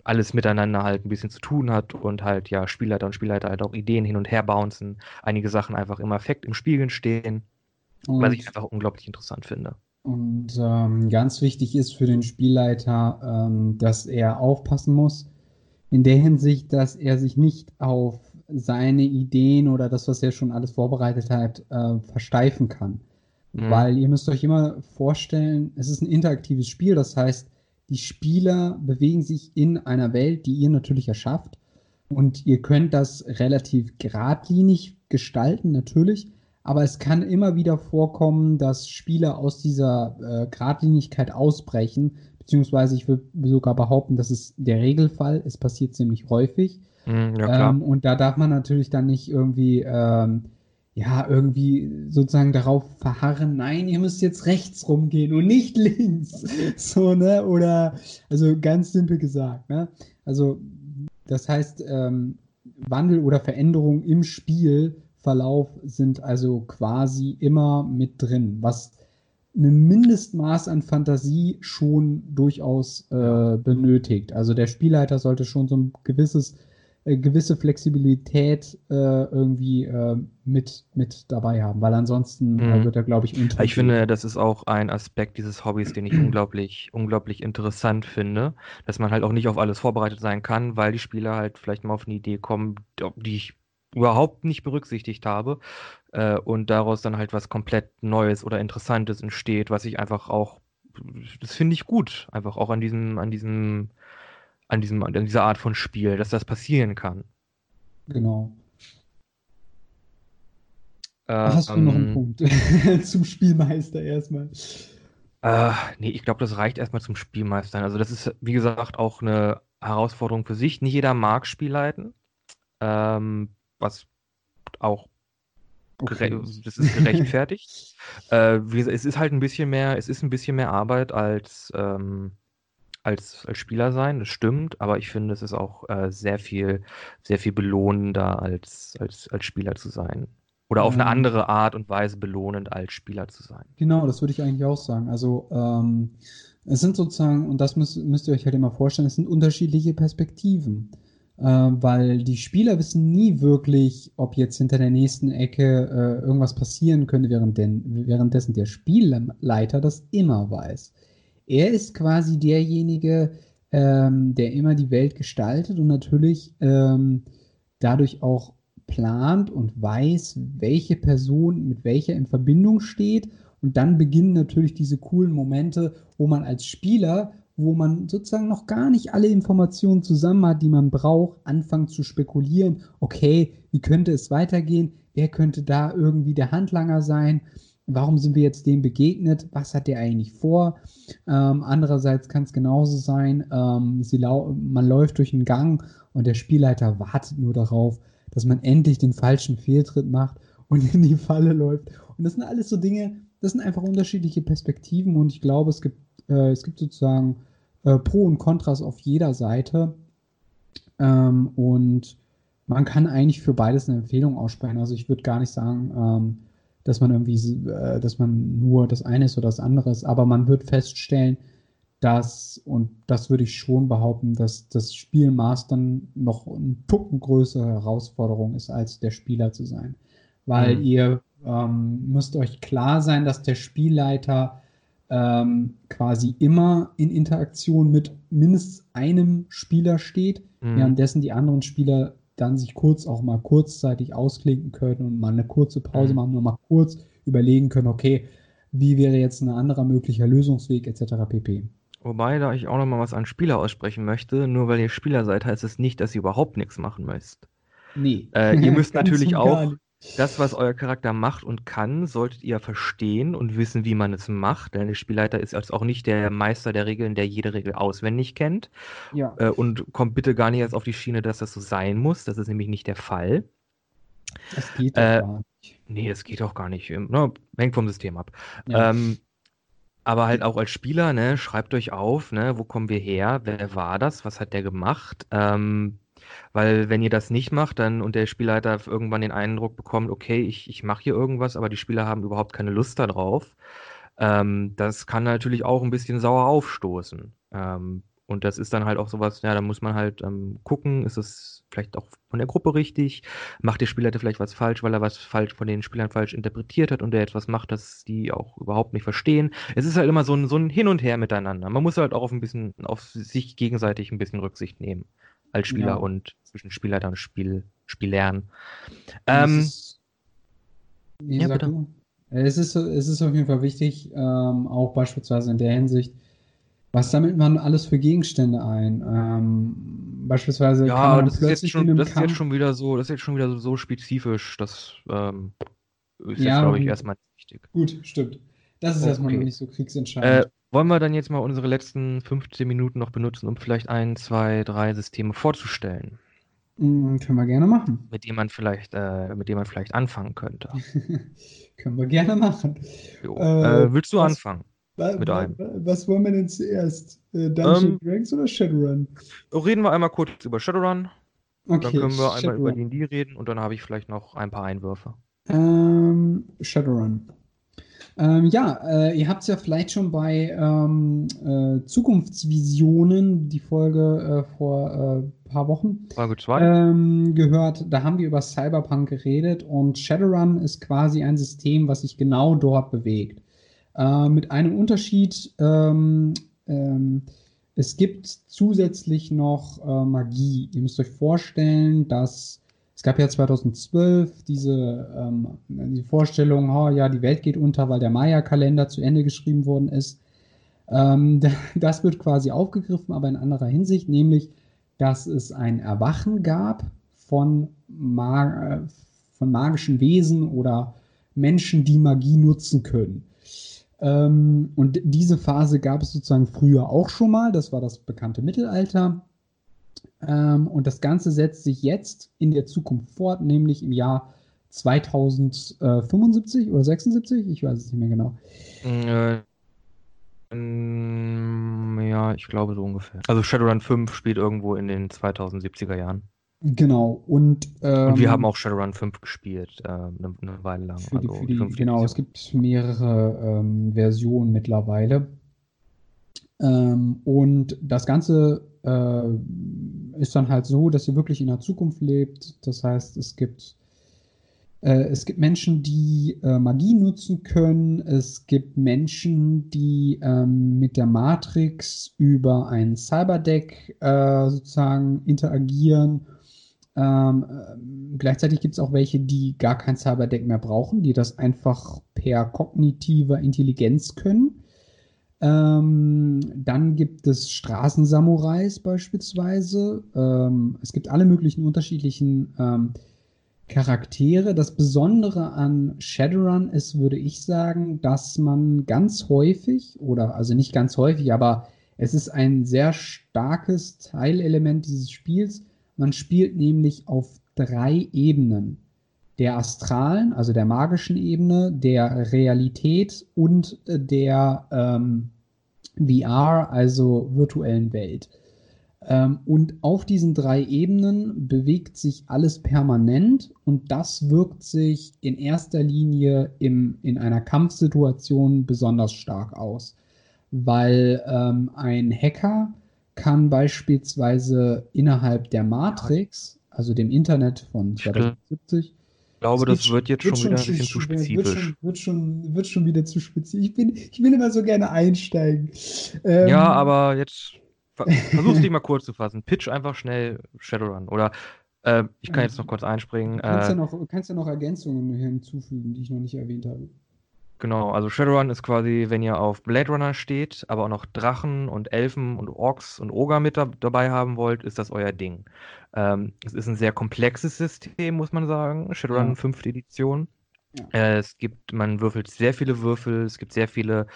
Speaker 3: alles miteinander halt ein bisschen zu tun hat und halt ja Spielleiter und Spielleiter halt auch Ideen hin und her bouncen, einige Sachen einfach im Effekt im Spiegeln stehen, und, was ich einfach unglaublich interessant finde.
Speaker 1: Und ähm, ganz wichtig ist für den Spielleiter, ähm, dass er aufpassen muss, in der Hinsicht, dass er sich nicht auf seine Ideen oder das, was er schon alles vorbereitet hat, äh, versteifen kann. Mhm. Weil ihr müsst euch immer vorstellen, es ist ein interaktives Spiel, das heißt, die Spieler bewegen sich in einer Welt, die ihr natürlich erschafft. Und ihr könnt das relativ geradlinig gestalten, natürlich. Aber es kann immer wieder vorkommen, dass Spieler aus dieser äh, Gradlinigkeit ausbrechen beziehungsweise ich würde sogar behaupten, das ist der Regelfall. Es passiert ziemlich häufig.
Speaker 3: Mm, ja,
Speaker 1: ähm, und da darf man natürlich dann nicht irgendwie, ähm, ja, irgendwie sozusagen darauf verharren, nein, ihr müsst jetzt rechts rumgehen und nicht links. [laughs] so, ne? Oder, also ganz simpel gesagt, ne? Also, das heißt, ähm, Wandel oder Veränderung im Spielverlauf sind also quasi immer mit drin, was ein Mindestmaß an Fantasie schon durchaus äh, benötigt. Also der Spielleiter sollte schon so ein gewisses, äh, gewisse Flexibilität äh, irgendwie äh, mit, mit dabei haben, weil ansonsten äh, mhm. wird er, glaube ich,
Speaker 3: unter. Ich finde, das ist auch ein Aspekt dieses Hobbys, den ich [clears throat] unglaublich, unglaublich interessant finde, dass man halt auch nicht auf alles vorbereitet sein kann, weil die Spieler halt vielleicht mal auf eine Idee kommen, die ich überhaupt nicht berücksichtigt habe äh, und daraus dann halt was komplett Neues oder Interessantes entsteht, was ich einfach auch, das finde ich gut, einfach auch an diesem, an diesem, an diesem, an dieser Art von Spiel, dass das passieren kann.
Speaker 1: Genau. Äh, Hast du noch einen ähm, Punkt [laughs] zum Spielmeister erstmal?
Speaker 3: Äh, nee, ich glaube, das reicht erstmal zum Spielmeistern. Also das ist, wie gesagt, auch eine Herausforderung für sich. Nicht jeder mag Spielleiten. Ähm, was auch okay. das ist gerechtfertigt. [laughs] äh, es ist halt ein bisschen mehr, es ist ein bisschen mehr Arbeit als, ähm, als, als Spieler sein, das stimmt, aber ich finde, es ist auch äh, sehr viel, sehr viel belohnender als, als, als Spieler zu sein. Oder auf ähm, eine andere Art und Weise belohnend als Spieler zu sein.
Speaker 1: Genau, das würde ich eigentlich auch sagen. Also ähm, es sind sozusagen, und das müsst, müsst ihr euch halt immer vorstellen, es sind unterschiedliche Perspektiven. Äh, weil die Spieler wissen nie wirklich, ob jetzt hinter der nächsten Ecke äh, irgendwas passieren könnte, während denn, währenddessen der Spielleiter das immer weiß. Er ist quasi derjenige, ähm, der immer die Welt gestaltet und natürlich ähm, dadurch auch plant und weiß, welche Person mit welcher in Verbindung steht. Und dann beginnen natürlich diese coolen Momente, wo man als Spieler, wo man sozusagen noch gar nicht alle Informationen zusammen hat, die man braucht, anfangen zu spekulieren, okay, wie könnte es weitergehen? Wer könnte da irgendwie der Handlanger sein? Warum sind wir jetzt dem begegnet? Was hat der eigentlich vor? Ähm, andererseits kann es genauso sein, ähm, man läuft durch einen Gang und der Spielleiter wartet nur darauf, dass man endlich den falschen Fehltritt macht und in die Falle läuft. Und das sind alles so Dinge, das sind einfach unterschiedliche Perspektiven und ich glaube, es gibt, äh, es gibt sozusagen äh, Pro und Kontras auf jeder Seite. Ähm, und man kann eigentlich für beides eine Empfehlung aussprechen. Also ich würde gar nicht sagen, ähm, dass man irgendwie, äh, dass man nur das eine ist oder das andere ist, aber man wird feststellen, dass, und das würde ich schon behaupten, dass das Spielmastern noch ein Tucken größere Herausforderung ist, als der Spieler zu sein. Weil mhm. ihr ähm, müsst euch klar sein, dass der Spielleiter ähm, quasi immer in Interaktion mit mindestens einem Spieler steht, mhm. währenddessen die anderen Spieler dann sich kurz auch mal kurzzeitig ausklinken können und mal eine kurze Pause mhm. machen, nur mal kurz überlegen können, okay, wie wäre jetzt ein anderer möglicher Lösungsweg etc. pp.
Speaker 3: Wobei, da ich auch noch mal was an Spieler aussprechen möchte, nur weil ihr Spieler seid, heißt es nicht, dass ihr überhaupt nichts machen müsst.
Speaker 1: Nee.
Speaker 3: Äh, ihr müsst [laughs] natürlich auch das, was euer Charakter macht und kann, solltet ihr verstehen und wissen, wie man es macht. Denn der Spielleiter ist jetzt auch nicht der Meister der Regeln, der jede Regel auswendig kennt.
Speaker 1: Ja.
Speaker 3: Äh, und kommt bitte gar nicht erst auf die Schiene, dass das so sein muss. Das ist nämlich nicht der Fall.
Speaker 1: Das geht doch äh, gar nicht.
Speaker 3: Nee, das geht auch gar nicht. Ne, hängt vom System ab. Ja. Ähm, aber halt auch als Spieler, ne, schreibt euch auf, ne, wo kommen wir her, wer war das, was hat der gemacht, ähm, weil wenn ihr das nicht macht, dann und der Spielleiter irgendwann den Eindruck bekommt, okay, ich, ich mache hier irgendwas, aber die Spieler haben überhaupt keine Lust darauf, ähm, das kann natürlich auch ein bisschen sauer aufstoßen. Ähm, und das ist dann halt auch sowas, ja, da muss man halt ähm, gucken, ist es vielleicht auch von der Gruppe richtig, macht der Spielleiter vielleicht was falsch, weil er was falsch von den Spielern falsch interpretiert hat und der etwas macht, das die auch überhaupt nicht verstehen. Es ist halt immer so ein, so ein Hin und Her miteinander. Man muss halt auch auf ein bisschen, auf sich gegenseitig ein bisschen Rücksicht nehmen als Spieler ja. und zwischen Spielleiter und Spiel, Spielern.
Speaker 1: Ähm, ist, ja, bitte. Es ist, es ist auf jeden Fall wichtig, ähm, auch beispielsweise in der Hinsicht, was sammelt man alles für Gegenstände ein? Ähm, beispielsweise
Speaker 3: ja, kann man das plötzlich ist jetzt schon, das ist jetzt schon wieder so, das ist jetzt schon wieder so, so spezifisch, das ähm, ist ja, jetzt, glaube ich, erstmal
Speaker 1: wichtig. Gut, stimmt. Das ist okay. erstmal nicht so kriegsentscheidend.
Speaker 3: Äh, wollen wir dann jetzt mal unsere letzten 15 Minuten noch benutzen, um vielleicht ein, zwei, drei Systeme vorzustellen?
Speaker 1: Mm, können wir gerne machen.
Speaker 3: Mit dem man vielleicht, äh, mit dem man vielleicht anfangen könnte. [laughs]
Speaker 1: können wir gerne machen.
Speaker 3: Jo, äh, äh willst du was, anfangen?
Speaker 1: mit einem. Was wollen wir denn zuerst? Äh, Dungeon ähm, Dragons oder Shadowrun?
Speaker 3: Reden wir einmal kurz über Shadowrun. Okay, dann können wir einmal über D&D reden und dann habe ich vielleicht noch ein paar Einwürfe.
Speaker 1: Ähm, Shadowrun. Ähm, ja, äh, ihr habt es ja vielleicht schon bei ähm, äh, Zukunftsvisionen, die Folge äh, vor ein äh, paar Wochen,
Speaker 3: Folge 2,
Speaker 1: ähm, gehört. Da haben wir über Cyberpunk geredet und Shadowrun ist quasi ein System, was sich genau dort bewegt. Äh, mit einem Unterschied, ähm, ähm, es gibt zusätzlich noch äh, Magie. Ihr müsst euch vorstellen, dass es gab ja 2012 diese, ähm, die Vorstellung, oh, ja, die Welt geht unter, weil der Maya-Kalender zu Ende geschrieben worden ist. Ähm, [laughs] das wird quasi aufgegriffen, aber in anderer Hinsicht, nämlich, dass es ein Erwachen gab von, Mag äh, von magischen Wesen oder Menschen, die Magie nutzen können. Ähm, und diese Phase gab es sozusagen früher auch schon mal. Das war das bekannte Mittelalter. Ähm, und das Ganze setzt sich jetzt in der Zukunft fort, nämlich im Jahr 2075 oder 76, ich weiß es nicht mehr genau.
Speaker 3: Äh, ähm, ja, ich glaube so ungefähr. Also Shadowrun 5 spielt irgendwo in den 2070er Jahren.
Speaker 1: Genau, und,
Speaker 3: ähm, und wir ähm, haben auch Shadowrun 5 gespielt, äh, eine, eine Weile lang.
Speaker 1: Für die, also für die, genau, es gibt mehrere ähm, Versionen mittlerweile. Und das Ganze äh, ist dann halt so, dass ihr wirklich in der Zukunft lebt. Das heißt, es gibt äh, es gibt Menschen, die äh, Magie nutzen können. Es gibt Menschen, die ähm, mit der Matrix über ein Cyberdeck äh, sozusagen interagieren. Ähm, äh, gleichzeitig gibt es auch welche, die gar kein Cyberdeck mehr brauchen, die das einfach per kognitiver Intelligenz können. Ähm, dann gibt es Straßensamurais beispielsweise. Ähm, es gibt alle möglichen unterschiedlichen ähm, Charaktere. Das Besondere an Shadowrun ist, würde ich sagen, dass man ganz häufig, oder also nicht ganz häufig, aber es ist ein sehr starkes Teilelement dieses Spiels. Man spielt nämlich auf drei Ebenen. Der astralen, also der magischen Ebene, der Realität und der ähm, VR, also virtuellen Welt. Ähm, und auf diesen drei Ebenen bewegt sich alles permanent und das wirkt sich in erster Linie im, in einer Kampfsituation besonders stark aus, weil ähm, ein Hacker kann beispielsweise innerhalb der Matrix, also dem Internet von 2070,
Speaker 3: ich glaube, das wird jetzt wird schon wieder ein bisschen zu spezifisch.
Speaker 1: Wird schon, wird schon, wird schon wieder zu spezifisch. Ich, bin, ich will immer so gerne einsteigen.
Speaker 3: Ähm, ja, aber jetzt Versuch's dich mal kurz zu fassen. Pitch einfach schnell Shadowrun. Oder äh, ich kann jetzt noch kurz einspringen.
Speaker 1: Du kannst, äh, ja noch, kannst ja noch Ergänzungen hinzufügen, die ich noch nicht erwähnt habe.
Speaker 3: Genau, also Shadowrun ist quasi, wenn ihr auf Blade Runner steht, aber auch noch Drachen und Elfen und Orks und Oger mit da dabei haben wollt, ist das euer Ding. Ähm, es ist ein sehr komplexes System, muss man sagen. Shadowrun ja. 5. Edition. Ja. Äh, es gibt, man würfelt sehr viele Würfel, es gibt sehr viele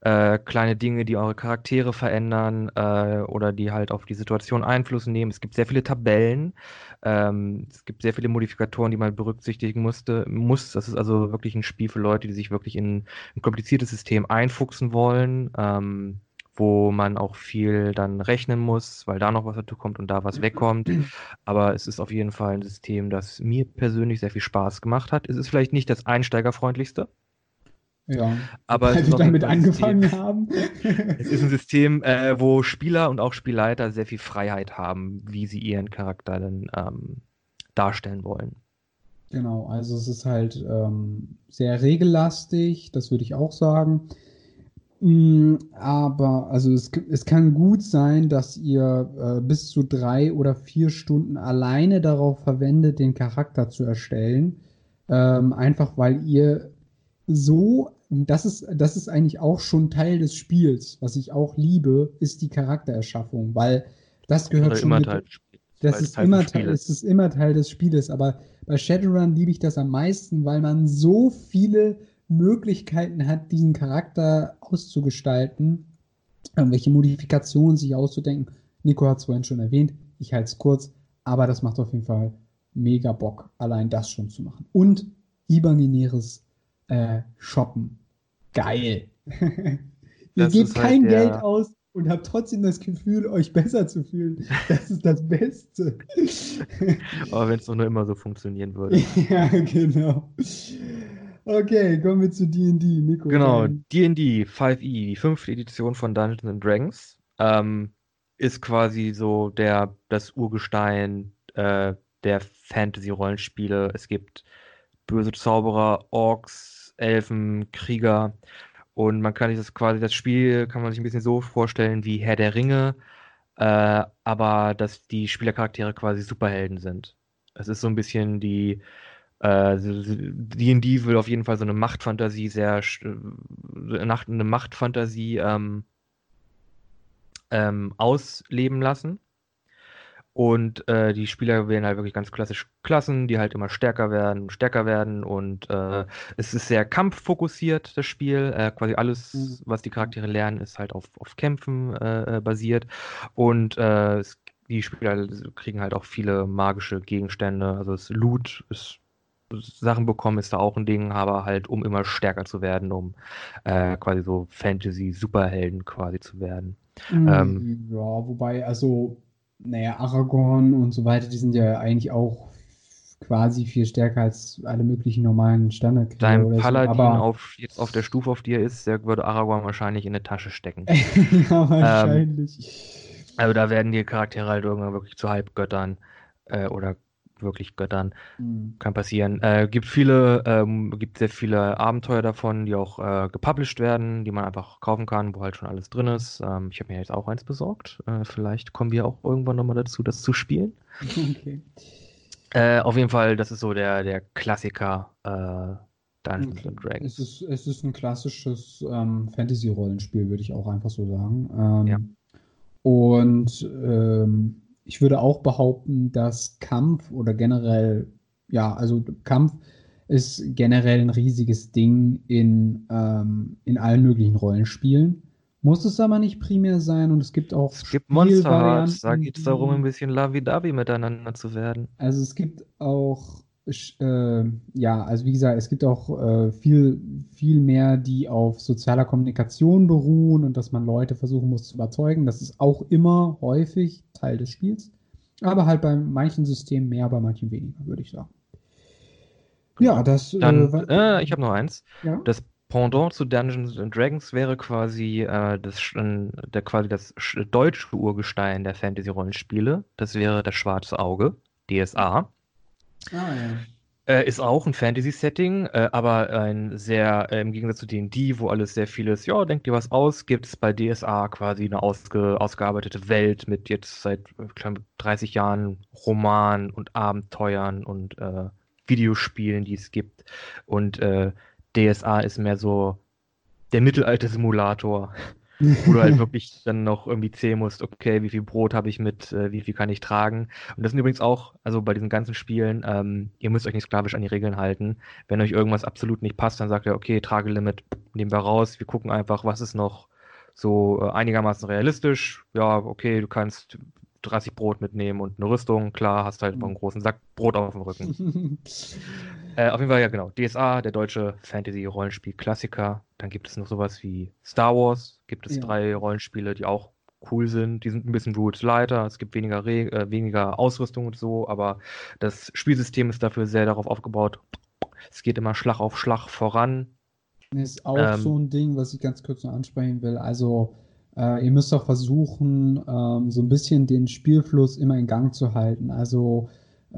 Speaker 3: äh, kleine Dinge, die eure Charaktere verändern äh, oder die halt auf die Situation Einfluss nehmen. Es gibt sehr viele Tabellen, ähm, es gibt sehr viele Modifikatoren, die man berücksichtigen musste, muss. Das ist also wirklich ein Spiel für Leute, die sich wirklich in ein kompliziertes System einfuchsen wollen. Ähm, wo man auch viel dann rechnen muss, weil da noch was dazu kommt und da was wegkommt. [clears throat] Aber es ist auf jeden Fall ein System, das mir persönlich sehr viel Spaß gemacht hat. Es ist vielleicht nicht das einsteigerfreundlichste.
Speaker 1: Ja,
Speaker 3: aber
Speaker 1: weil wir damit angefangen System. haben. [laughs]
Speaker 3: es ist ein System, äh, wo Spieler und auch Spielleiter sehr viel Freiheit haben, wie sie ihren Charakter dann ähm, darstellen wollen.
Speaker 1: Genau, also es ist halt ähm, sehr regellastig, das würde ich auch sagen. Mm, aber also es, es kann gut sein, dass ihr äh, bis zu drei oder vier Stunden alleine darauf verwendet, den Charakter zu erstellen. Ähm, einfach weil ihr so, das ist, das ist eigentlich auch schon Teil des Spiels, was ich auch liebe, ist die Charaktererschaffung, weil das gehört schon
Speaker 3: immer
Speaker 1: mit,
Speaker 3: Teil,
Speaker 1: das ist Teil immer Teil, es ist immer Teil des Spieles, aber bei Shadowrun liebe ich das am meisten, weil man so viele Möglichkeiten hat, diesen Charakter auszugestalten, welche Modifikationen sich auszudenken. Nico hat es vorhin schon erwähnt, ich halte es kurz, aber das macht auf jeden Fall mega Bock, allein das schon zu machen. Und imaginäres äh, Shoppen. Geil. [laughs] Ihr gebt halt kein Geld aus und habt trotzdem das Gefühl, euch besser zu fühlen. Das ist das Beste. [laughs]
Speaker 3: Aber wenn es doch nur immer so funktionieren würde. [laughs]
Speaker 1: ja, genau. Okay, kommen wir zu D&D, Nico.
Speaker 3: Genau, D&D 5e, die fünfte Edition von Dungeons and Dragons, ähm, ist quasi so der, das Urgestein äh, der Fantasy-Rollenspiele. Es gibt böse Zauberer, Orks, Elfen, Krieger und man kann sich das quasi, das Spiel kann man sich ein bisschen so vorstellen wie Herr der Ringe, äh, aber dass die Spielercharaktere quasi Superhelden sind. Es ist so ein bisschen die D&D äh, will auf jeden Fall so eine Machtfantasie sehr, äh, eine Machtfantasie ähm, ähm, ausleben lassen. Und äh, die Spieler wählen halt wirklich ganz klassisch Klassen, die halt immer stärker werden, stärker werden. Und äh, es ist sehr kampffokussiert, das Spiel. Äh, quasi alles, mhm. was die Charaktere lernen, ist halt auf, auf Kämpfen äh, basiert. Und es, die Spieler kriegen halt auch viele magische Gegenstände. Also das Loot ist Sachen bekommen, ist da auch ein Ding, aber halt, um immer stärker zu werden, um äh, quasi so Fantasy-Superhelden quasi zu werden.
Speaker 1: Mhm, ähm, ja, wobei, also, naja, Aragorn und so weiter, die sind ja eigentlich auch quasi viel stärker als alle möglichen normalen Standard.
Speaker 3: Dein Paladin so, auf, jetzt auf der Stufe, auf die er ist, der würde Aragorn wahrscheinlich in eine Tasche stecken. [laughs]
Speaker 1: ja, wahrscheinlich.
Speaker 3: Also da werden die Charaktere halt irgendwann wirklich zu Halbgöttern äh, oder wirklich Göttern. Mhm. Kann passieren. Äh, gibt viele, ähm, gibt sehr viele Abenteuer davon, die auch äh, gepublished werden, die man einfach kaufen kann, wo halt schon alles drin ist. Ähm, ich habe mir jetzt auch eins besorgt. Äh, vielleicht kommen wir auch irgendwann nochmal dazu, das zu spielen. Okay. Äh, auf jeden Fall, das ist so der, der Klassiker äh, Dungeons okay.
Speaker 1: Dragons. Es ist, es ist ein klassisches ähm, Fantasy-Rollenspiel, würde ich auch einfach so sagen. Ähm, ja. Und ähm, ich würde auch behaupten, dass Kampf oder generell, ja, also Kampf ist generell ein riesiges Ding in, ähm, in allen möglichen Rollenspielen. Muss es aber nicht primär sein und es gibt auch
Speaker 3: Es gibt Monster da geht es darum, ein bisschen Lavi-Davi miteinander zu werden.
Speaker 1: Also es gibt auch äh, ja, also wie gesagt, es gibt auch äh, viel, viel mehr, die auf sozialer Kommunikation beruhen und dass man Leute versuchen muss zu überzeugen. Das ist auch immer häufig Teil des Spiels. Aber halt bei manchen Systemen mehr, bei manchen weniger, würde ich sagen.
Speaker 3: Ja, das. Dann, äh, äh, ich habe noch eins. Ja? Das Pendant zu Dungeons and Dragons wäre quasi äh, das, der, quasi das deutsche Urgestein der Fantasy-Rollenspiele. Das wäre das Schwarze Auge, DSA. Ah, ja. Äh, ist auch ein Fantasy-Setting, äh, aber ein sehr, äh, im Gegensatz zu D&D, wo alles sehr vieles, ja, denkt dir was aus, gibt es bei DSA quasi eine ausge, ausgearbeitete Welt mit jetzt seit glaub, 30 Jahren Roman und Abenteuern und äh, Videospielen, die es gibt. Und äh, DSA ist mehr so der Mittelalter-Simulator wo du halt [laughs] wirklich dann noch irgendwie zählen musst, okay, wie viel Brot habe ich mit, äh, wie viel kann ich tragen. Und das sind übrigens auch, also bei diesen ganzen Spielen, ähm, ihr müsst euch nicht sklavisch an die Regeln halten. Wenn euch irgendwas absolut nicht passt, dann sagt ihr, okay, Tragelimit nehmen wir raus, wir gucken einfach, was ist noch so äh, einigermaßen realistisch. Ja, okay, du kannst 30 Brot mitnehmen und eine Rüstung. Klar, hast halt mhm. einen großen Sack Brot auf dem Rücken. [laughs] äh, auf jeden Fall, ja, genau. DSA, der deutsche Fantasy-Rollenspiel-Klassiker. Dann gibt es noch sowas wie Star Wars. Gibt es ja. drei Rollenspiele, die auch cool sind. Die sind ein bisschen Root lighter. Es gibt weniger, Re äh, weniger Ausrüstung und so, aber das Spielsystem ist dafür sehr darauf aufgebaut. Es geht immer Schlag auf Schlag voran.
Speaker 1: Ist auch ähm, so ein Ding, was ich ganz kurz noch ansprechen will. Also, äh, ihr müsst auch versuchen, ähm, so ein bisschen den Spielfluss immer in Gang zu halten. Also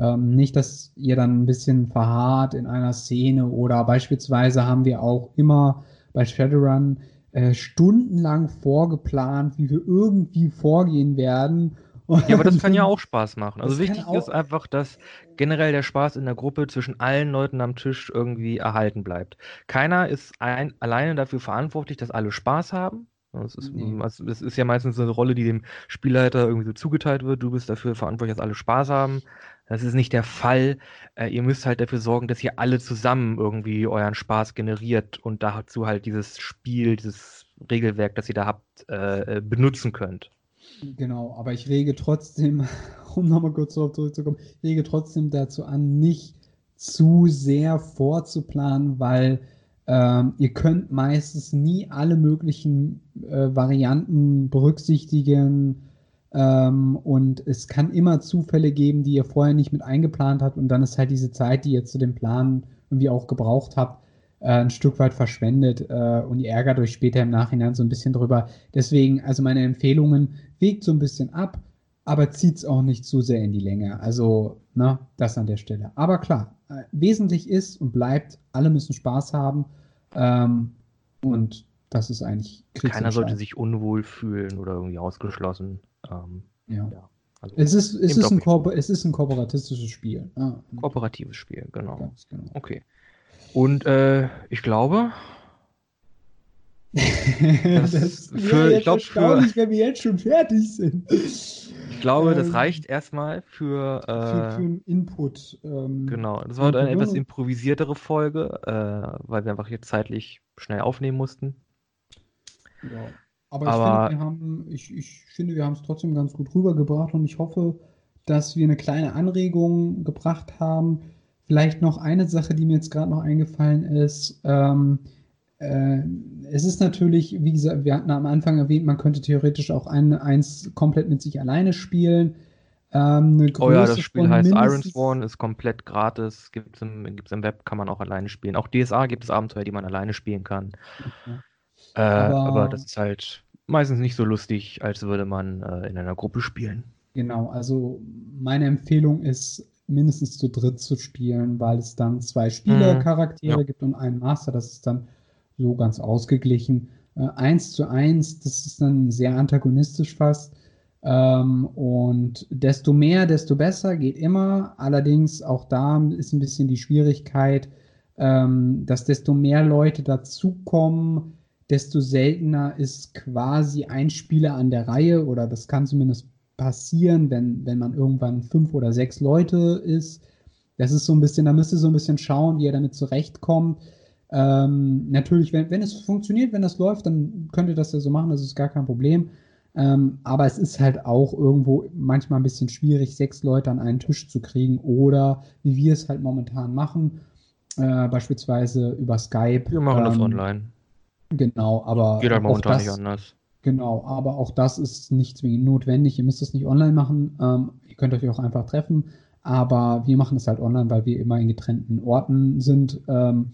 Speaker 1: ähm, nicht, dass ihr dann ein bisschen verharrt in einer Szene oder beispielsweise haben wir auch immer bei Shadowrun äh, stundenlang vorgeplant, wie wir irgendwie vorgehen werden.
Speaker 3: ja, aber das [laughs] kann ja auch Spaß machen. Also wichtig ist einfach, dass generell der Spaß in der Gruppe zwischen allen Leuten am Tisch irgendwie erhalten bleibt. Keiner ist ein, alleine dafür verantwortlich, dass alle Spaß haben. Das ist, nee. das ist ja meistens eine Rolle, die dem Spielleiter irgendwie so zugeteilt wird. Du bist dafür verantwortlich, dass alle Spaß haben. Das ist nicht der Fall. Äh, ihr müsst halt dafür sorgen, dass ihr alle zusammen irgendwie euren Spaß generiert und dazu halt dieses Spiel, dieses Regelwerk, das ihr da habt, äh, äh benutzen könnt.
Speaker 1: Genau, aber ich rege trotzdem, [laughs] um nochmal kurz darauf zurückzukommen, ich rege trotzdem dazu an, nicht zu sehr vorzuplanen, weil ähm, ihr könnt meistens nie alle möglichen äh, Varianten berücksichtigen ähm, und es kann immer Zufälle geben, die ihr vorher nicht mit eingeplant habt und dann ist halt diese Zeit, die ihr zu dem Plan irgendwie auch gebraucht habt, äh, ein Stück weit verschwendet äh, und ihr ärgert euch später im Nachhinein so ein bisschen drüber. Deswegen, also meine Empfehlungen, wegt so ein bisschen ab, aber zieht es auch nicht zu sehr in die Länge. Also, ne, das an der Stelle. Aber klar, äh, wesentlich ist und bleibt, alle müssen Spaß haben. Ähm, und das ist eigentlich
Speaker 3: Keiner sollte sich unwohl fühlen oder irgendwie ausgeschlossen. Ähm,
Speaker 1: ja. ja. Also es, ist, es, ist ein es ist ein kooperatistisches Spiel.
Speaker 3: Ah, Kooperatives Spiel, genau. genau. Okay. Und äh, ich glaube, [laughs]
Speaker 1: das, das für, ich glaube, für, wenn wir jetzt schon fertig sind.
Speaker 3: Ich glaube, ähm, das reicht erstmal für, äh, für, für einen
Speaker 1: Input.
Speaker 3: Ähm, genau, das war eine etwas improvisiertere Folge, äh, weil wir einfach hier zeitlich schnell aufnehmen mussten.
Speaker 1: Ja. Aber, Aber ich, finde, wir haben, ich, ich finde, wir haben es trotzdem ganz gut rübergebracht und ich hoffe, dass wir eine kleine Anregung gebracht haben. Vielleicht noch eine Sache, die mir jetzt gerade noch eingefallen ist. Ähm, äh, es ist natürlich, wie gesagt, wir hatten am Anfang erwähnt, man könnte theoretisch auch ein, eins komplett mit sich alleine spielen.
Speaker 3: Ähm, oh ja, das Spiel heißt Iron Sworn, ist komplett gratis, gibt es im, im Web, kann man auch alleine spielen. Auch DSA gibt es Abenteuer, die man alleine spielen kann. Okay. Äh, aber, aber, das ist halt meistens nicht so lustig, als würde man äh, in einer Gruppe spielen.
Speaker 1: Genau, also meine Empfehlung ist, mindestens zu dritt zu spielen, weil es dann zwei Spielercharaktere mhm. gibt und einen Master. Das ist dann so ganz ausgeglichen. Äh, eins zu eins, das ist dann sehr antagonistisch fast. Ähm, und desto mehr, desto besser geht immer. Allerdings auch da ist ein bisschen die Schwierigkeit, ähm, dass desto mehr Leute dazukommen, desto seltener ist quasi ein Spieler an der Reihe oder das kann zumindest passieren, wenn, wenn man irgendwann fünf oder sechs Leute ist. Das ist so ein bisschen, da müsst ihr so ein bisschen schauen, wie ihr damit zurechtkommt. Ähm, natürlich, wenn, wenn es funktioniert, wenn das läuft, dann könnt ihr das ja so machen, das ist gar kein Problem. Ähm, aber es ist halt auch irgendwo manchmal ein bisschen schwierig, sechs Leute an einen Tisch zu kriegen oder wie wir es halt momentan machen, äh, beispielsweise über Skype.
Speaker 3: Wir machen ähm, das online.
Speaker 1: Genau, aber.
Speaker 3: Geht halt momentan das, nicht anders.
Speaker 1: Genau, aber auch das ist nicht zwingend notwendig. Ihr müsst es nicht online machen. Ähm, ihr könnt euch auch einfach treffen. Aber wir machen es halt online, weil wir immer in getrennten Orten sind. Ähm,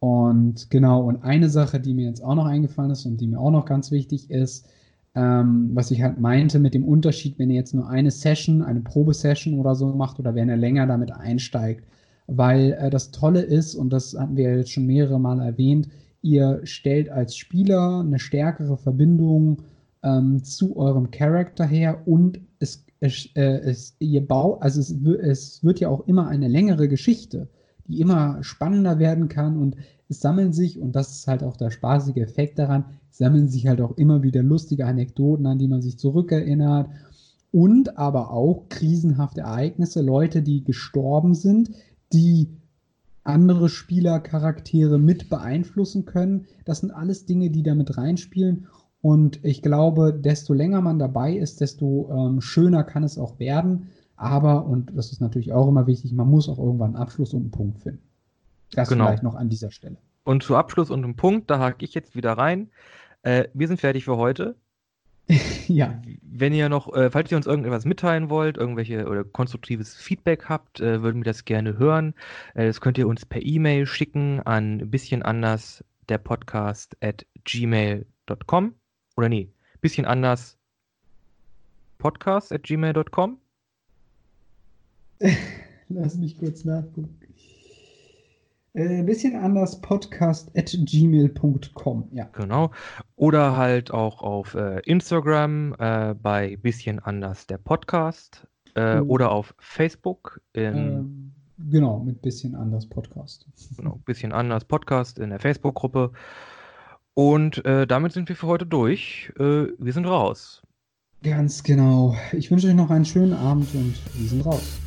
Speaker 1: und genau, und eine Sache, die mir jetzt auch noch eingefallen ist und die mir auch noch ganz wichtig ist, ähm, was ich halt meinte mit dem Unterschied, wenn ihr jetzt nur eine Session, eine Probesession oder so macht oder wenn ihr länger damit einsteigt. Weil äh, das Tolle ist, und das hatten wir jetzt schon mehrere Mal erwähnt, ihr stellt als Spieler eine stärkere Verbindung ähm, zu eurem Charakter her und es, es, äh, es ihr baut, also es, es wird ja auch immer eine längere Geschichte, die immer spannender werden kann und es sammeln sich, und das ist halt auch der spaßige Effekt daran, sammeln sich halt auch immer wieder lustige Anekdoten, an die man sich zurückerinnert und aber auch krisenhafte Ereignisse, Leute, die gestorben sind, die andere Spielercharaktere mit beeinflussen können. Das sind alles Dinge, die da mit reinspielen. Und ich glaube, desto länger man dabei ist, desto ähm, schöner kann es auch werden. Aber, und das ist natürlich auch immer wichtig, man muss auch irgendwann einen Abschluss und einen Punkt finden. Das genau. vielleicht noch an dieser Stelle.
Speaker 3: Und zu Abschluss und einem Punkt, da hake ich jetzt wieder rein. Äh, wir sind fertig für heute. [laughs] [laughs]
Speaker 1: ja.
Speaker 3: Wenn ihr noch, äh, falls ihr uns irgendetwas mitteilen wollt, irgendwelche oder konstruktives Feedback habt, äh, würden wir das gerne hören. Äh, das könnt ihr uns per E-Mail schicken an bisschen anders der Podcast at gmail.com oder nee, bisschen anders podcast at gmail.com. [laughs]
Speaker 1: Lass mich kurz nachgucken. Äh, bisschen anders podcast at gmail.com, ja.
Speaker 3: Genau. Oder halt auch auf äh, Instagram äh, bei bisschen anders der Podcast äh, oh. oder auf Facebook. In,
Speaker 1: ähm, genau, mit bisschen anders Podcast.
Speaker 3: Genau, bisschen anders Podcast in der Facebook-Gruppe. Und äh, damit sind wir für heute durch. Äh, wir sind raus.
Speaker 1: Ganz genau. Ich wünsche euch noch einen schönen Abend und wir sind raus.